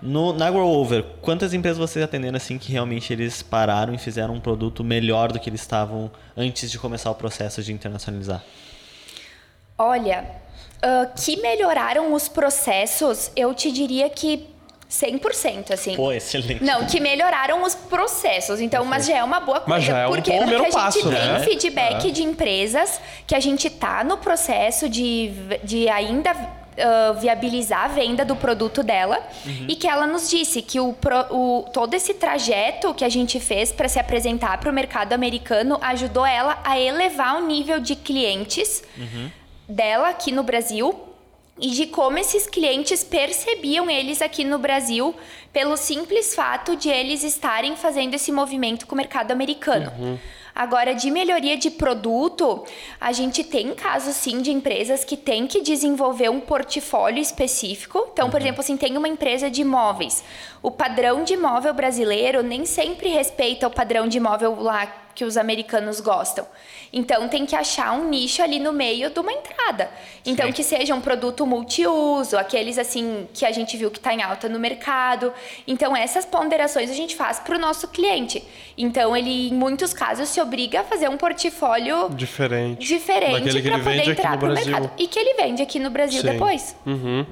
No, na Grow Over, quantas empresas vocês atenderam assim que realmente eles pararam e fizeram um produto melhor do que eles estavam antes de começar o processo de internacionalizar? Olha, ah, que melhoraram os processos, eu te diria que 100%, assim. Pô, excelente. Não, que melhoraram os processos. Então, mas já é uma boa coisa. Mas já é um Por quê? bom primeiro Porque a gente passo, tem né? feedback É. de empresas que a gente tá no processo de, de ainda ah, viabilizar a venda do produto dela e que ela nos disse que o, o- todo esse trajeto que a gente fez para se apresentar para o mercado americano ajudou ela a elevar o nível de clientes dela aqui no Brasil e de como esses clientes percebiam eles aqui no Brasil pelo simples fato de eles estarem fazendo esse movimento com o mercado americano. Agora, de melhoria de produto, a gente tem casos sim de empresas que têm que desenvolver um portfólio específico. Então, por exemplo, assim, tem uma empresa de imóveis. O padrão de imóvel brasileiro nem sempre respeita o padrão de imóvel lá que os americanos gostam. Então tem que achar um nicho ali no meio de uma entrada. Então Sim. que seja um produto multiuso, aqueles assim que a gente viu que está em alta no mercado. Então essas ponderações a gente faz para o nosso cliente. Então ele em muitos casos se obriga a fazer um portfólio Diferente. diferente para ele poder vende aqui entrar no mercado e que ele vende aqui no Brasil Sim. depois. Uhum.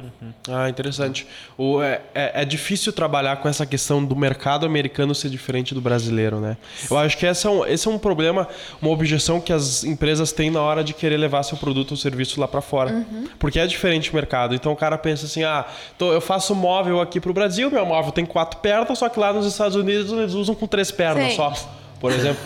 Ah, interessante. O, é, é, é difícil trabalhar com essa questão do mercado americano ser diferente do brasileiro, né? Eu acho que esse é, um, esse é um problema, uma objeção que as empresas têm na hora de querer levar seu produto ou serviço lá para fora. Porque é diferente o mercado. Então o cara pensa assim: ah, tô- eu faço móvel aqui pro Brasil, meu móvel tem quatro pernas, só que lá nos Estados Unidos eles usam com três pernas Sim. só. Por exemplo.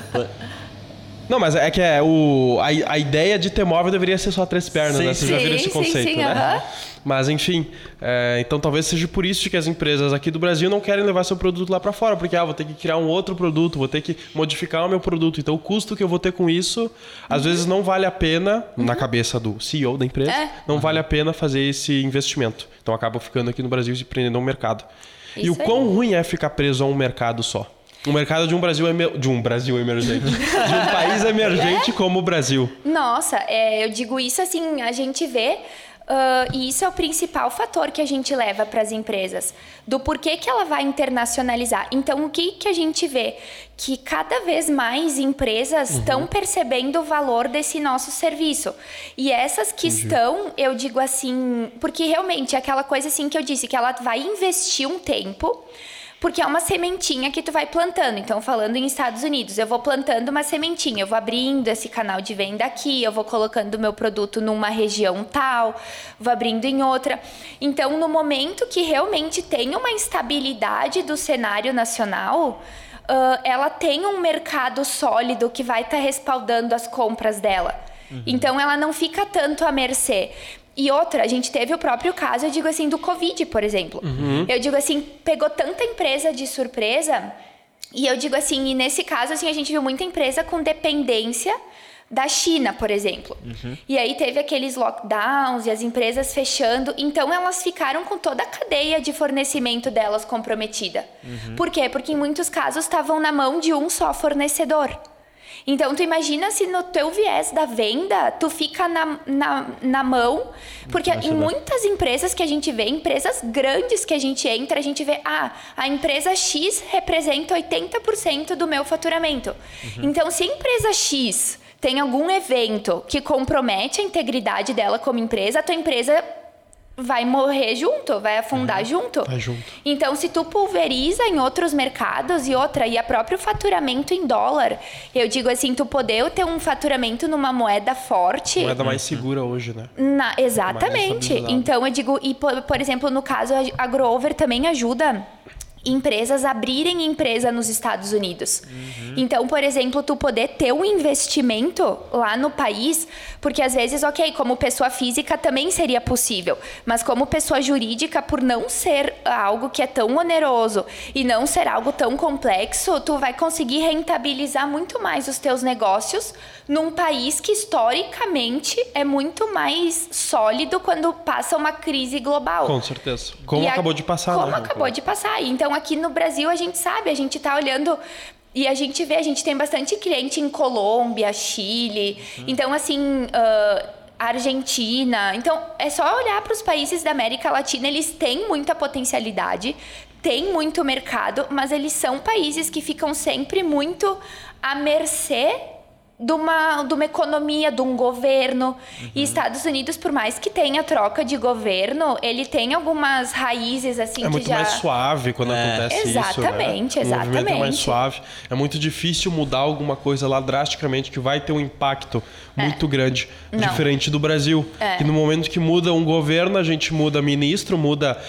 Não, mas é que é o, a, a ideia de ter móvel deveria ser só três pernas, Sim, né? Vocês já sim, viram esse conceito, sim, né? aham. Mas enfim, é, então talvez seja por isso que as empresas aqui do Brasil não querem levar seu produto lá para fora, porque ah, vou ter que criar um outro produto, vou ter que modificar o meu produto. Então o custo que eu vou ter com isso, às vezes não vale a pena, na cabeça do CEO da empresa, É. não vale a pena fazer esse investimento. Então acaba ficando aqui no Brasil e se prendendo ao mercado. e o Isso aí. quão ruim é ficar preso a um mercado só? Um mercado de um Brasil emer- de um Brasil emergente, de um país emergente como o Brasil. Nossa, é, eu digo isso assim, a gente vê. Ah, e isso é o principal fator que a gente leva para as empresas, do porquê que ela vai internacionalizar. Então, o que, que a gente vê? Que cada vez mais empresas estão percebendo o valor desse nosso serviço. E essas que estão, eu digo assim, porque realmente é aquela coisa assim que eu disse, que ela vai investir um tempo. Porque é uma sementinha que tu vai plantando. Então, falando em Estados Unidos, eu vou plantando uma sementinha, eu vou abrindo esse canal de venda aqui, eu vou colocando meu produto numa região tal, vou abrindo em outra. Então, no momento que realmente tem uma instabilidade do cenário nacional, ah, ela tem um mercado sólido que vai estar respaldando as compras dela. Então, ela não fica tanto à mercê. E outra, a gente teve o próprio caso, eu digo assim, do Covid, por exemplo. Eu digo assim, pegou tanta empresa de surpresa. E eu digo assim, e nesse caso, assim, a gente viu muita empresa com dependência da China, por exemplo. E aí teve aqueles lockdowns e as empresas fechando, então elas ficaram com toda a cadeia de fornecimento delas comprometida. Por quê? Porque em muitos casos estavam na mão de um só fornecedor. Então, tu imagina se no teu viés da venda, tu fica na, na, na mão. Porque em muitas empresas que a gente vê, empresas grandes que a gente entra, a gente vê, ah, a empresa X representa 80% do meu faturamento. Então, se a empresa X tem algum evento que compromete a integridade dela como empresa, a tua empresa vai morrer junto, vai afundar junto. Vai junto. Então, se tu pulveriza em outros mercados e outra, e a próprio faturamento em dólar, eu digo assim, tu poder ter um faturamento numa moeda forte. Moeda mais segura hoje, né? Na- exatamente. Então, eu digo, e por, por exemplo, no caso, a- a Grover também ajuda empresas a abrirem empresa nos Estados Unidos. Então, por exemplo, tu poder ter um investimento lá no país, porque às vezes, ok, como pessoa física também seria possível, mas como pessoa jurídica, por não ser algo que é tão oneroso e não ser algo tão complexo, tu vai conseguir rentabilizar muito mais os teus negócios num país que historicamente é muito mais sólido quando passa uma crise global. Com certeza. Como E a- acabou de passar, Como né? acabou de passar. Então, aqui no Brasil, a gente sabe, a gente tá olhando. E a gente vê, a gente tem bastante cliente em Colômbia, Chile. Então, assim. ah, Argentina. Então, é só olhar para os países da América Latina, eles têm muita potencialidade, têm muito mercado, mas eles são países que ficam sempre muito à mercê de uma, de uma economia, de um governo. E Estados Unidos, por mais que tenha troca de governo, ele tem algumas raízes assim É que muito já. mais suave quando acontece Exatamente, isso, né? O movimento é mais exatamente. suave. É muito difícil mudar alguma coisa lá drasticamente que vai ter um impacto muito grande. É. Não. Diferente do Brasil. É. Que no momento que muda um governo, a gente muda ministro, muda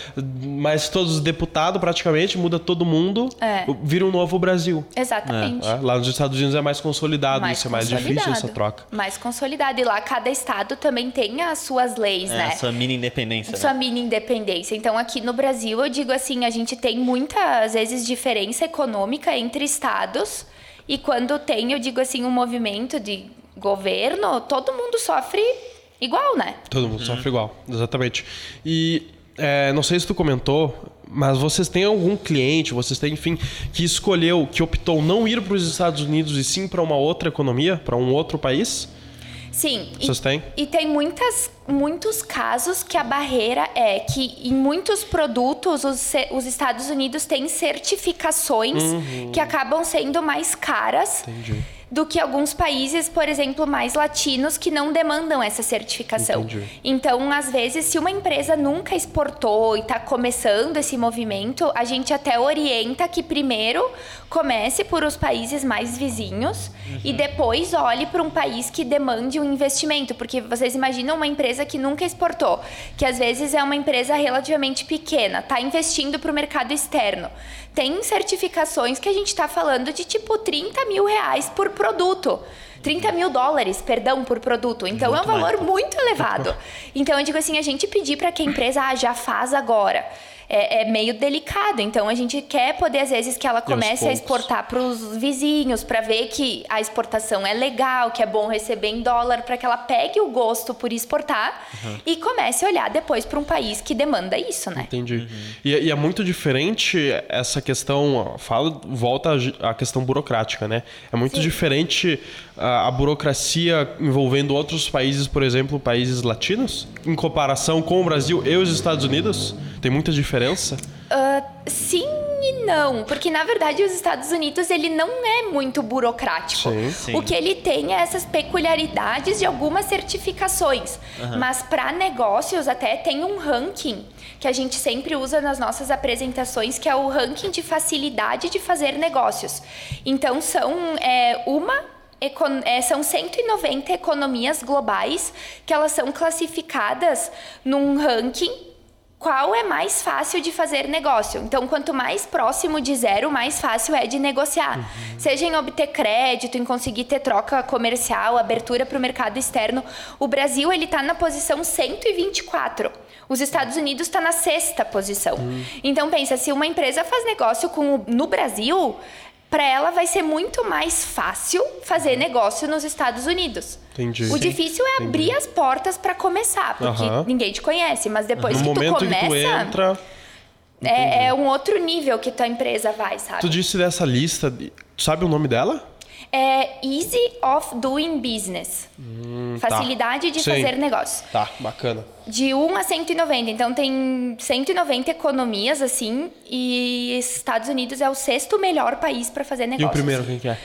mais todos os deputados praticamente, muda todo mundo. É. Vira um novo Brasil. Exatamente. É, Lá nos Estados Unidos é mais consolidado, isso é mais difícil essa troca. Mais consolidado. E lá cada estado também tem as suas leis, É, né? essa mini independência. Sua Né? mini independência. Então, aqui no Brasil, eu digo assim, a gente tem muitas vezes diferença econômica entre estados. E quando tem, eu digo assim, um movimento de governo, todo mundo sofre igual, né? Todo mundo sofre igual, exatamente. E é, não sei se tu comentou, mas vocês têm algum cliente, vocês têm, enfim, que escolheu, que optou não ir para os Estados Unidos e sim para uma outra economia, para um outro país? Sim. e- Vocês têm? E tem muitas, muitos casos que a barreira é que em muitos produtos os, os Estados Unidos têm certificações que acabam sendo mais caras Uhum. Entendi. Do que alguns países, por exemplo, mais latinos que não demandam essa certificação. Entendi. Então, às vezes, se uma empresa nunca exportou e está começando esse movimento, a gente até orienta que primeiro comece por os países mais vizinhos e depois olhe para um país que demande um investimento, porque vocês imaginam uma empresa que nunca exportou, que às vezes é uma empresa relativamente pequena, está investindo para o mercado externo. Tem certificações que a gente está falando de tipo 30 mil reais por produto. 30 mil dólares, perdão, por produto. Então é um Muito mais. valor muito elevado. Então eu digo assim, a gente pedir para que a empresa ah, já faz agora. É, é meio delicado, então a gente quer poder, às vezes, que ela comece a exportar para os vizinhos, para ver que a exportação é legal, que é bom receber em dólar, para que ela pegue o gosto por exportar e comece a olhar depois para um país que demanda isso, né? Entendi. E, e é muito diferente essa questão, fala, volta à- à questão burocrática, né? É muito Sim. diferente a, a burocracia envolvendo outros países, por exemplo, países latinos, em comparação com o Brasil e os Estados Unidos? Tem muita diferença? Ah, sim e não, porque na verdade os Estados Unidos ele não é muito burocrático. Sim. Sim. O que ele tem é essas peculiaridades de algumas certificações, mas para negócios até tem um ranking que a gente sempre usa nas nossas apresentações, que é o ranking de facilidade de fazer negócios. Então são é, uma econ- é, são 190 economias globais que elas são classificadas num ranking qual é mais fácil de fazer negócio. Então, quanto mais próximo de zero, mais fácil é de negociar. Seja em obter crédito, em conseguir ter troca comercial, abertura para o mercado externo. O Brasil ele está na posição 124. Os Estados Unidos está na sexta posição. Então, pensa, se uma empresa faz negócio com o- no Brasil, para ela vai ser muito mais fácil fazer negócio nos Estados Unidos. Entendi. O difícil é abrir as portas para começar, porque ninguém te conhece, mas depois No que tu momento começa, que tu entra. é, é um outro nível que tua empresa vai, sabe? Tu disse dessa lista. Tu sabe o nome dela? É easy of doing business. Facilidade de Sim. fazer negócio. Tá, bacana. De 1 a 190. Então tem 190 economias assim e Estados Unidos é o sexto melhor país para fazer E negócio. o primeiro, quem que é?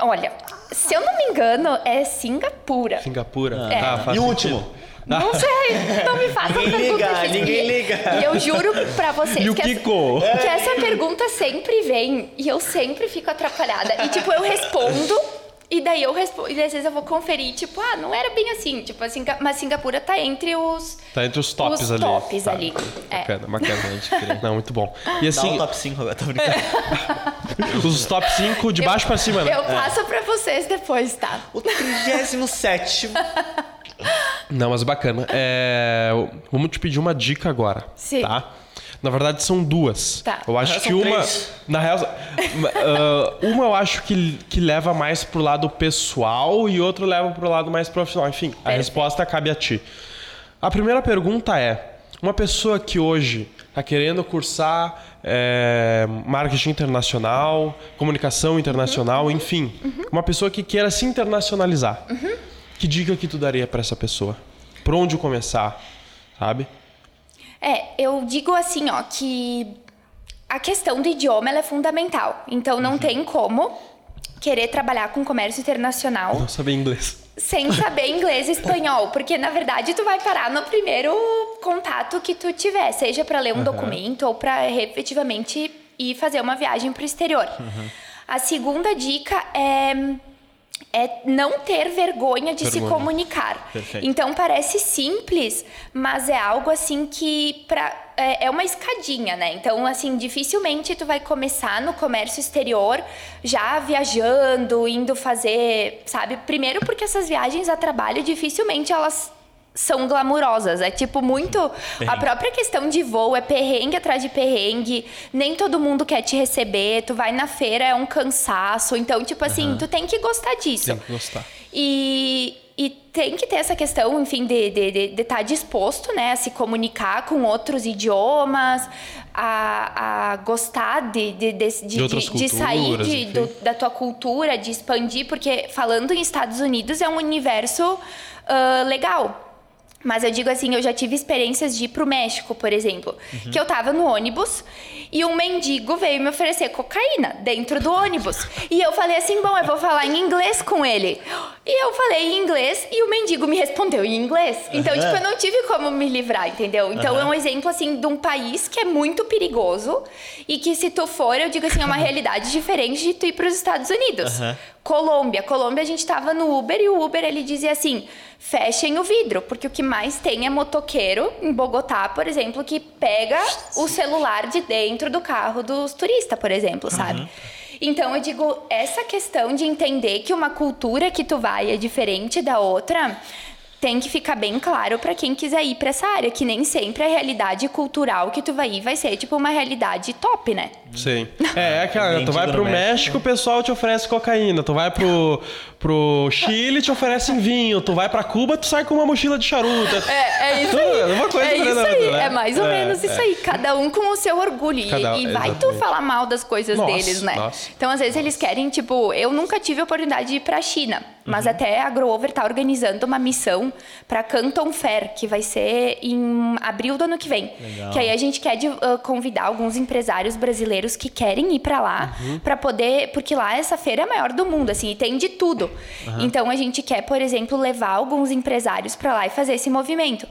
Olha, se eu não me engano, é Singapura. Singapura. É. Tá, E o sentido. último? Não sei, não me façam Ninguém perguntas liga, ninguém liga. E eu juro pra vocês E o que, Kiko? essa, que essa pergunta sempre vem e eu sempre fico atrapalhada. E tipo, eu respondo e daí eu respondo, e às vezes eu vou conferir, tipo, ah, não era bem assim, tipo, a Singa- mas Singapura tá entre os Tá entre os tops Os ali. tops Tá. ali, é. Bacana, bacana. Não, muito bom. E Dá um assim, top 5 agora, tô brincando. os top 5 de baixo pra cima, né? Eu passo pra vocês depois, tá? O 37 Não, mas bacana. É, Vamos te pedir uma dica agora. Sim. Tá? Na verdade, são duas. Tá. Eu acho Na real, que uma. três. Na real, ah, uma eu acho que, que leva mais pro lado pessoal e outra leva pro lado mais profissional. Enfim, a Perfeito. resposta cabe a ti. A primeira pergunta é: uma pessoa que hoje está querendo cursar é, marketing internacional, comunicação internacional, Uhum. enfim, uma pessoa que queira se internacionalizar, que dica que tu daria para essa pessoa? Por onde começar, sabe? É, eu digo assim, ó, que a questão do idioma é fundamental. Então não tem como querer trabalhar com comércio internacional Não saber inglês. sem saber inglês e espanhol, porque na verdade tu vai parar no primeiro contato que tu tiver, seja para ler um documento ou para efetivamente ir fazer uma viagem para o exterior. A segunda dica é é não ter vergonha de se Vergonha. comunicar. Perfeito. Então parece simples, mas é algo assim que pra, é, é uma escadinha, né? Então assim dificilmente tu vai começar no comércio exterior já viajando, indo fazer, sabe? Primeiro porque essas viagens a trabalho dificilmente elas são glamurosas. É tipo muito. A Perrengue. própria questão de voo é perrengue atrás de perrengue. Nem todo mundo quer te receber. Tu vai na feira, é um cansaço. Então, tipo assim, tu tem que gostar disso. Tem que gostar. E, e tem que ter essa questão, enfim, de estar de, de, de tá disposto né, a se comunicar com outros idiomas, a, a gostar de, de, de, de, De de sair de, do, da tua cultura, de expandir, porque falando em Estados Unidos é um universo ah, legal. Mas eu digo assim, eu já tive experiências de ir pro México, por exemplo. Uhum. Que eu tava no ônibus e um mendigo veio me oferecer cocaína dentro do ônibus. E eu falei assim, bom, eu vou falar em inglês com ele. E eu falei em inglês e o mendigo me respondeu em inglês. Então, Aham. tipo, eu não tive como me livrar, entendeu? Então é um exemplo, assim, de um país que é muito perigoso e que se tu for, eu digo assim, é uma realidade diferente de tu ir pros Estados Unidos. Colômbia. Colômbia a gente tava no Uber e o Uber ele dizia assim: fechem o vidro, porque o que mais tem é motoqueiro em Bogotá, por exemplo, que pega o celular de dentro do carro dos turistas, por exemplo, sabe? Então eu digo, essa questão de entender que uma cultura que tu vai é diferente da outra. Tem que ficar bem claro pra quem quiser ir pra essa área, que nem sempre a realidade cultural que tu vai ir vai ser tipo uma realidade top, né? Sim. É, é aquela, tu Vendido vai pro México. México, o pessoal te oferece cocaína. Tu vai pro, pro Chile, te oferecem vinho. Tu vai pra Cuba, tu sai com uma mochila de charuto. É, é isso Tudo, aí. é uma coisa é isso treinando, aí. né? É mais ou É, menos isso é. aí. Cada um com o seu orgulho. E- Cada- e vai tu exatamente. falar mal das coisas Nossa, deles, né? nossa. Então, às vezes, eles querem, tipo, eu nunca tive a oportunidade de ir pra China. Mas Uhum. até a Grover tá organizando uma missão pra Canton Fair, que vai ser em abril do ano que vem. Legal. Que aí a gente quer de- ah, convidar alguns empresários brasileiros que querem ir pra lá, Uhum. pra poder. Porque lá essa feira é a maior do mundo, assim, e tem de tudo. Então a gente quer, por exemplo, levar alguns empresários pra lá e fazer esse movimento.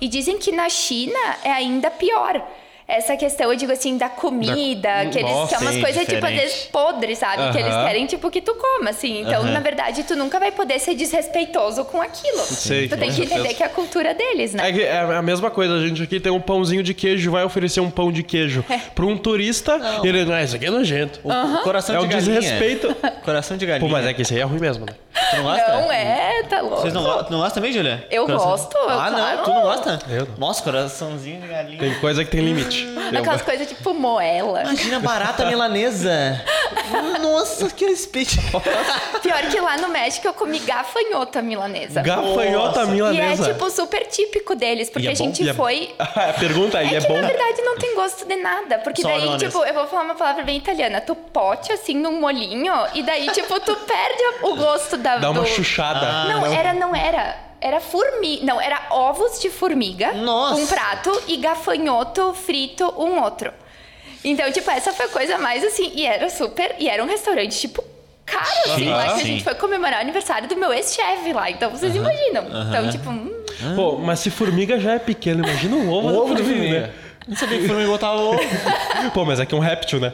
E dizem que na China é ainda pior. Essa questão, eu digo assim, da comida, Da- que eles Nossa, que é umas coisas, tipo, às vezes podres, sabe? Que eles querem, tipo, que tu coma, assim. Então, Aham. na verdade, tu nunca vai poder ser desrespeitoso com aquilo. Sei, tu tem que entender que é a cultura deles, né? É, é a mesma coisa, a gente aqui tem um pãozinho de queijo, vai oferecer um pão de queijo É. pra um turista, e ele, não, isso aqui é nojento. O coração É de um galinha. desrespeito. Coração de galinha. Pô, mas é que isso aí é ruim mesmo, né? Tu não gosta? Não é, tá louco. Vocês não, não gosta também, Julia? Eu gosto, Ah, claro. não? Tu não gosta? Eu não. Nossa, coraçãozinho de galinha. Tem coisa que tem limite. Aquelas coisas tipo moela. Imagina barata milanesa. Nossa, que respeito. Pior que lá no México eu comi gafanhoto milanesa. Gafanhota Nossa. E é, milanesa. tipo, super típico deles, porque é a gente é- foi... Ah, Pergunta aí, É, é, que, bom? na verdade, não tem gosto de nada. Porque Só daí, tipo, eu vou falar uma palavra bem italiana. Tu pote, assim, num molinho, e daí, tipo, tu perde o gosto da... Dá uma do... chuchada. Ah, Não, era, não era. Era formiga. Não, era ovos de formiga. Nossa. Um prato e gafanhoto frito, um outro. Então, tipo, essa foi a coisa mais assim. E era super. E era um restaurante, tipo, caro, assim, Sim, lá que a gente foi comemorar o aniversário do meu ex-chefe lá. Então, vocês imaginam. Então, tipo, hum, Pô, mas se formiga já é pequeno, imagina o ovo, O da ovo do formiga, formiga. Não sabia que formiga botava ovo. Pô, mas aqui é um réptil, né?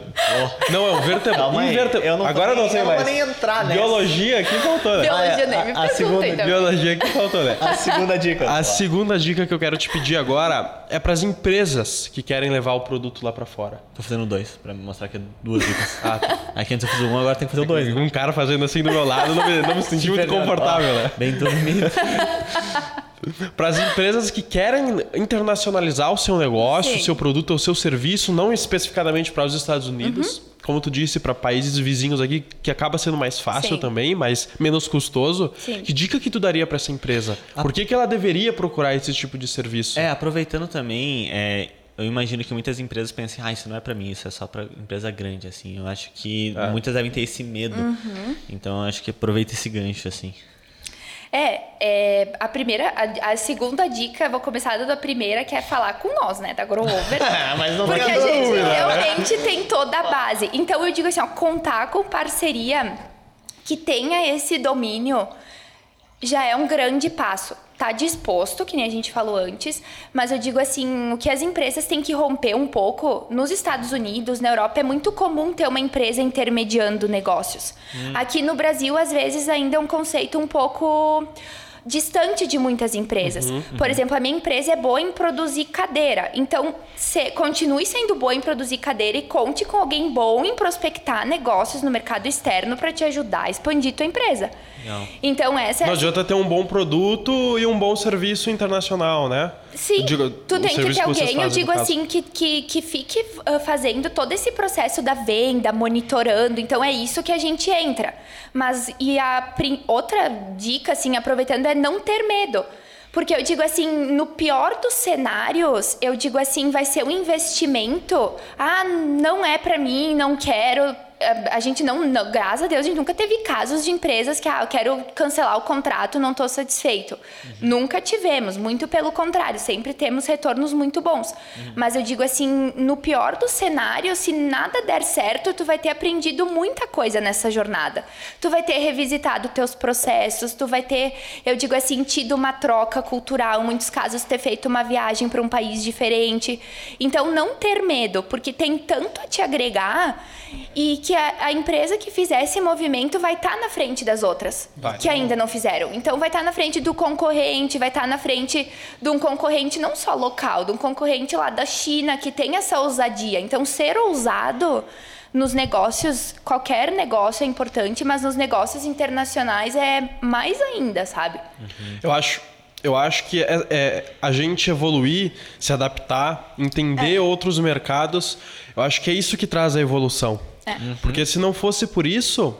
Não, é um vertebrado. Calma aí, Inverte- eu não Agora eu sei eu não mais. vou nem entrar nessa. Biologia aqui faltou, né? biologia Ah, é, nem a- me a segunda então. Biologia aqui faltou, né? A segunda dica. A segunda dica que eu quero te pedir agora é para as empresas que querem levar o produto lá para fora. Tô fazendo dois, pra me mostrar que é duas dicas. Ah, tá. Aqui antes eu fiz um, agora tem que fazer o dois. né? Um cara fazendo assim do meu lado, não me, não me senti muito confortável, né? Bem dormido. Para as empresas que querem internacionalizar o seu negócio, Sim. o seu produto ou o seu serviço, não especificadamente para os Estados Unidos, como tu disse, para países vizinhos aqui, que acaba sendo mais fácil Sim. também, mas menos custoso. Sim. Que dica que tu daria para essa empresa? Por que, que ela deveria procurar esse tipo de serviço? É, aproveitando também, é, eu imagino que muitas empresas pensem, ah, isso não é pra mim, isso é só pra empresa grande, assim. Eu acho que É. muitas devem ter esse medo. Então eu acho que aproveita esse gancho, assim. É, é, a primeira, a, a segunda dica, eu vou começar da primeira, que é falar com nós, né, da Grow Over. Mas não Porque a gente dúvida, né? realmente tem toda a base. Então eu digo assim, ó, contar com parceria que tenha esse domínio já é um grande passo. Tá disposto, que nem a gente falou antes, mas eu digo assim, o que as empresas têm que romper um pouco, nos Estados Unidos, na Europa, é muito comum ter uma empresa intermediando negócios. Aqui no Brasil, às vezes, ainda é um conceito um pouco distante de muitas empresas. Por exemplo, a minha empresa é boa em produzir cadeira. Então, se, continue sendo boa em produzir cadeira e conte com alguém bom em prospectar negócios no mercado externo para te ajudar a expandir tua empresa. Legal. Então, essa é Não adianta ter um bom produto e um bom serviço internacional, né? Sim, Eu digo, tu tem que ter alguém, eu fazem, digo assim, que, que, que fique ah, fazendo todo esse processo da venda, monitorando. Então é isso que a gente entra. Mas e a outra dica, assim, aproveitando, é não ter medo. Porque eu digo assim, no pior dos cenários, eu digo assim, vai ser um investimento. Ah, não é pra mim, não quero. A- gente não, não- graças a Deus, a gente nunca teve casos de empresas que, ah, eu quero cancelar o contrato, não estou satisfeito. Nunca tivemos, muito pelo contrário, sempre temos retornos muito bons. Mas eu digo assim, no pior dos cenários, se nada der certo, tu vai ter aprendido muita coisa nessa jornada. Tu vai ter revisitado teus processos, tu vai ter, eu digo assim, tido uma troca cultural, em muitos casos ter feito uma viagem para um país diferente. Então não ter medo, porque tem tanto a te agregar e que a, a empresa que fizer esse movimento vai estar na frente das outras Vai. que ainda não fizeram. Então vai estar na frente do concorrente, vai estar na frente de um concorrente não só local, de um concorrente lá da China que tem essa ousadia. Então ser ousado nos negócios, qualquer negócio é importante, mas nos negócios internacionais é mais ainda, sabe? Eu acho, eu acho que é, é a gente evoluir, se adaptar, entender É. outros mercados. Eu acho que é isso que traz a evolução. É. Porque se não fosse por isso,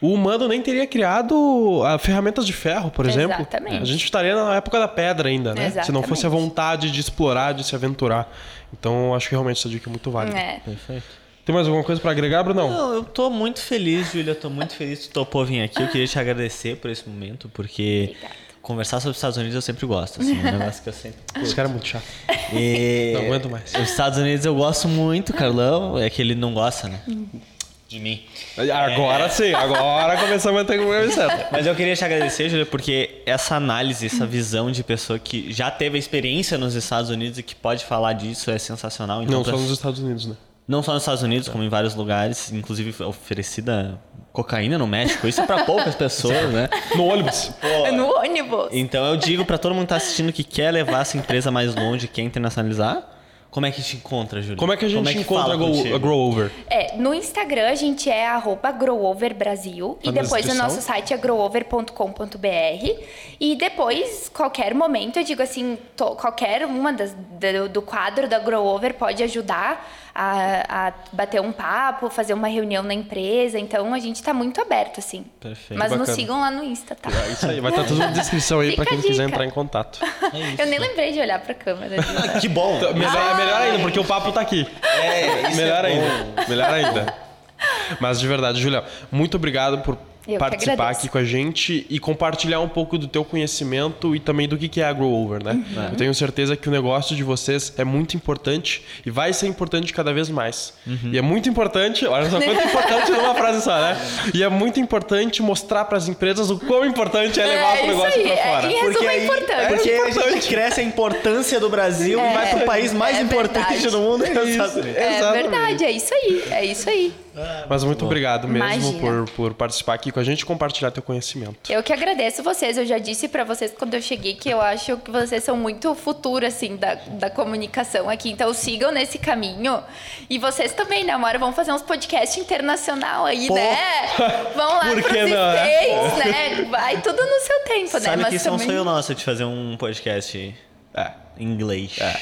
o humano nem teria criado ah, ferramentas de ferro, por exemplo. Exatamente. A gente estaria na época da pedra ainda, né? Se não fosse a Exatamente. vontade de explorar, de se aventurar. Então, eu acho que realmente essa dica é muito válida. É. Perfeito. Tem mais alguma coisa pra agregar, Brunão? Não, eu tô muito feliz, Júlia. Tô muito feliz que tu topou vir aqui. Eu queria te agradecer por esse momento, porque Obrigada. Conversar sobre os Estados Unidos eu sempre gosto. Assim, é um negócio que eu sempre. Esse cara é muito chato. E... Não aguento mais. Os Estados Unidos eu gosto muito, Carlão. É que ele não gosta, né? De mim. Agora sim, agora começamos a ter o certo. Mas eu queria te agradecer, Júlia, porque essa análise, essa visão de pessoa que já teve a experiência nos Estados Unidos e que pode falar disso é sensacional. Então, Não pra- só nos Estados Unidos, né? não só nos Estados Unidos, como em vários lugares, inclusive oferecida cocaína no México. Isso é pra poucas pessoas, né? No ônibus. É no ônibus. Então eu digo pra todo mundo que tá assistindo que quer levar essa empresa mais longe, quer internacionalizar, Como é que te encontra, Júlia? Como é que a gente que encontra a, Grow, contigo? a Grow Over? É, no Instagram a gente é growoverbrasil Tá e depois o nosso site é growover.com.br e depois, qualquer momento, eu digo assim, to- qualquer uma das, do, do quadro da Growover pode ajudar a, a bater um papo, fazer uma reunião na empresa, então a gente tá muito aberto, assim. Perfeito. Mas nos Bacana. sigam lá no Insta, tá? É isso aí, vai estar tudo na descrição aí pra quem a quiser entrar em contato. Eu nem lembrei de olhar pra câmera. Que bom. Melhor, é melhor ainda, porque o papo tá aqui. É, isso melhor é bom. ainda. Melhor ainda. Mas de verdade, Julia, muito obrigado por Eu participar aqui com a gente e compartilhar um pouco do teu conhecimento e também do que que é a Grow Over, né? Uhum. Eu tenho certeza que o negócio de vocês é muito importante e vai ser importante cada vez mais. Uhum. E é muito importante, olha só quanto importante numa frase só, né? E é muito importante mostrar para as empresas o quão importante é levar É o isso negócio aí, para é, fora. em resumo, é importante. Porque É a gente importante. cresce a importância do Brasil e vai pro país mais é importante verdade. do mundo. é Isso. É verdade, é isso aí, é isso aí. Mas muito obrigado mesmo Imagina. por, por participar aqui com a gente e compartilhar teu conhecimento. Eu que agradeço vocês. Eu já disse pra vocês quando eu cheguei que eu acho que vocês são muito o futuro, assim, da, da comunicação aqui. Então sigam nesse caminho. E vocês também, né, Amora? Vão fazer uns podcasts internacional aí, Pô. né? Vão lá Por pros que não, né? States, né? Vai tudo no seu tempo, né? Sabe Mas que isso é um sonho nosso de fazer um podcast É. em inglês. É,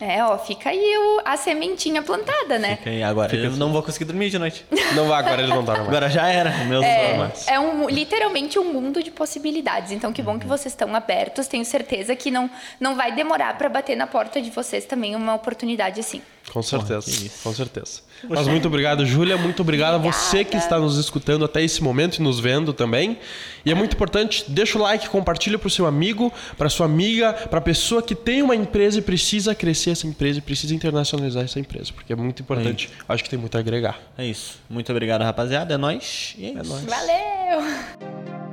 ó, fica aí o- a sementinha plantada, né? Fica aí, agora eu não vou conseguir dormir de noite. Não vai, agora ele não tá mais. Agora já era. Meus É, é um, literalmente um mundo de possibilidades. Então, que bom Uhum. que vocês estão abertos. Tenho certeza que não, não vai demorar para bater na porta de vocês também uma oportunidade assim. Com certeza, isso. com certeza. Mas muito obrigado, Júlia. Muito obrigado a você que Obrigada. está nos escutando até esse momento e nos vendo também. E é muito importante, deixa o like, compartilha para o seu amigo, para sua amiga, para a pessoa que tem uma empresa e precisa crescer essa empresa e precisa internacionalizar essa empresa, porque é muito importante. Acho que tem muito a agregar. É isso. Muito obrigado, rapaziada. É nóis. E é, isso. Valeu!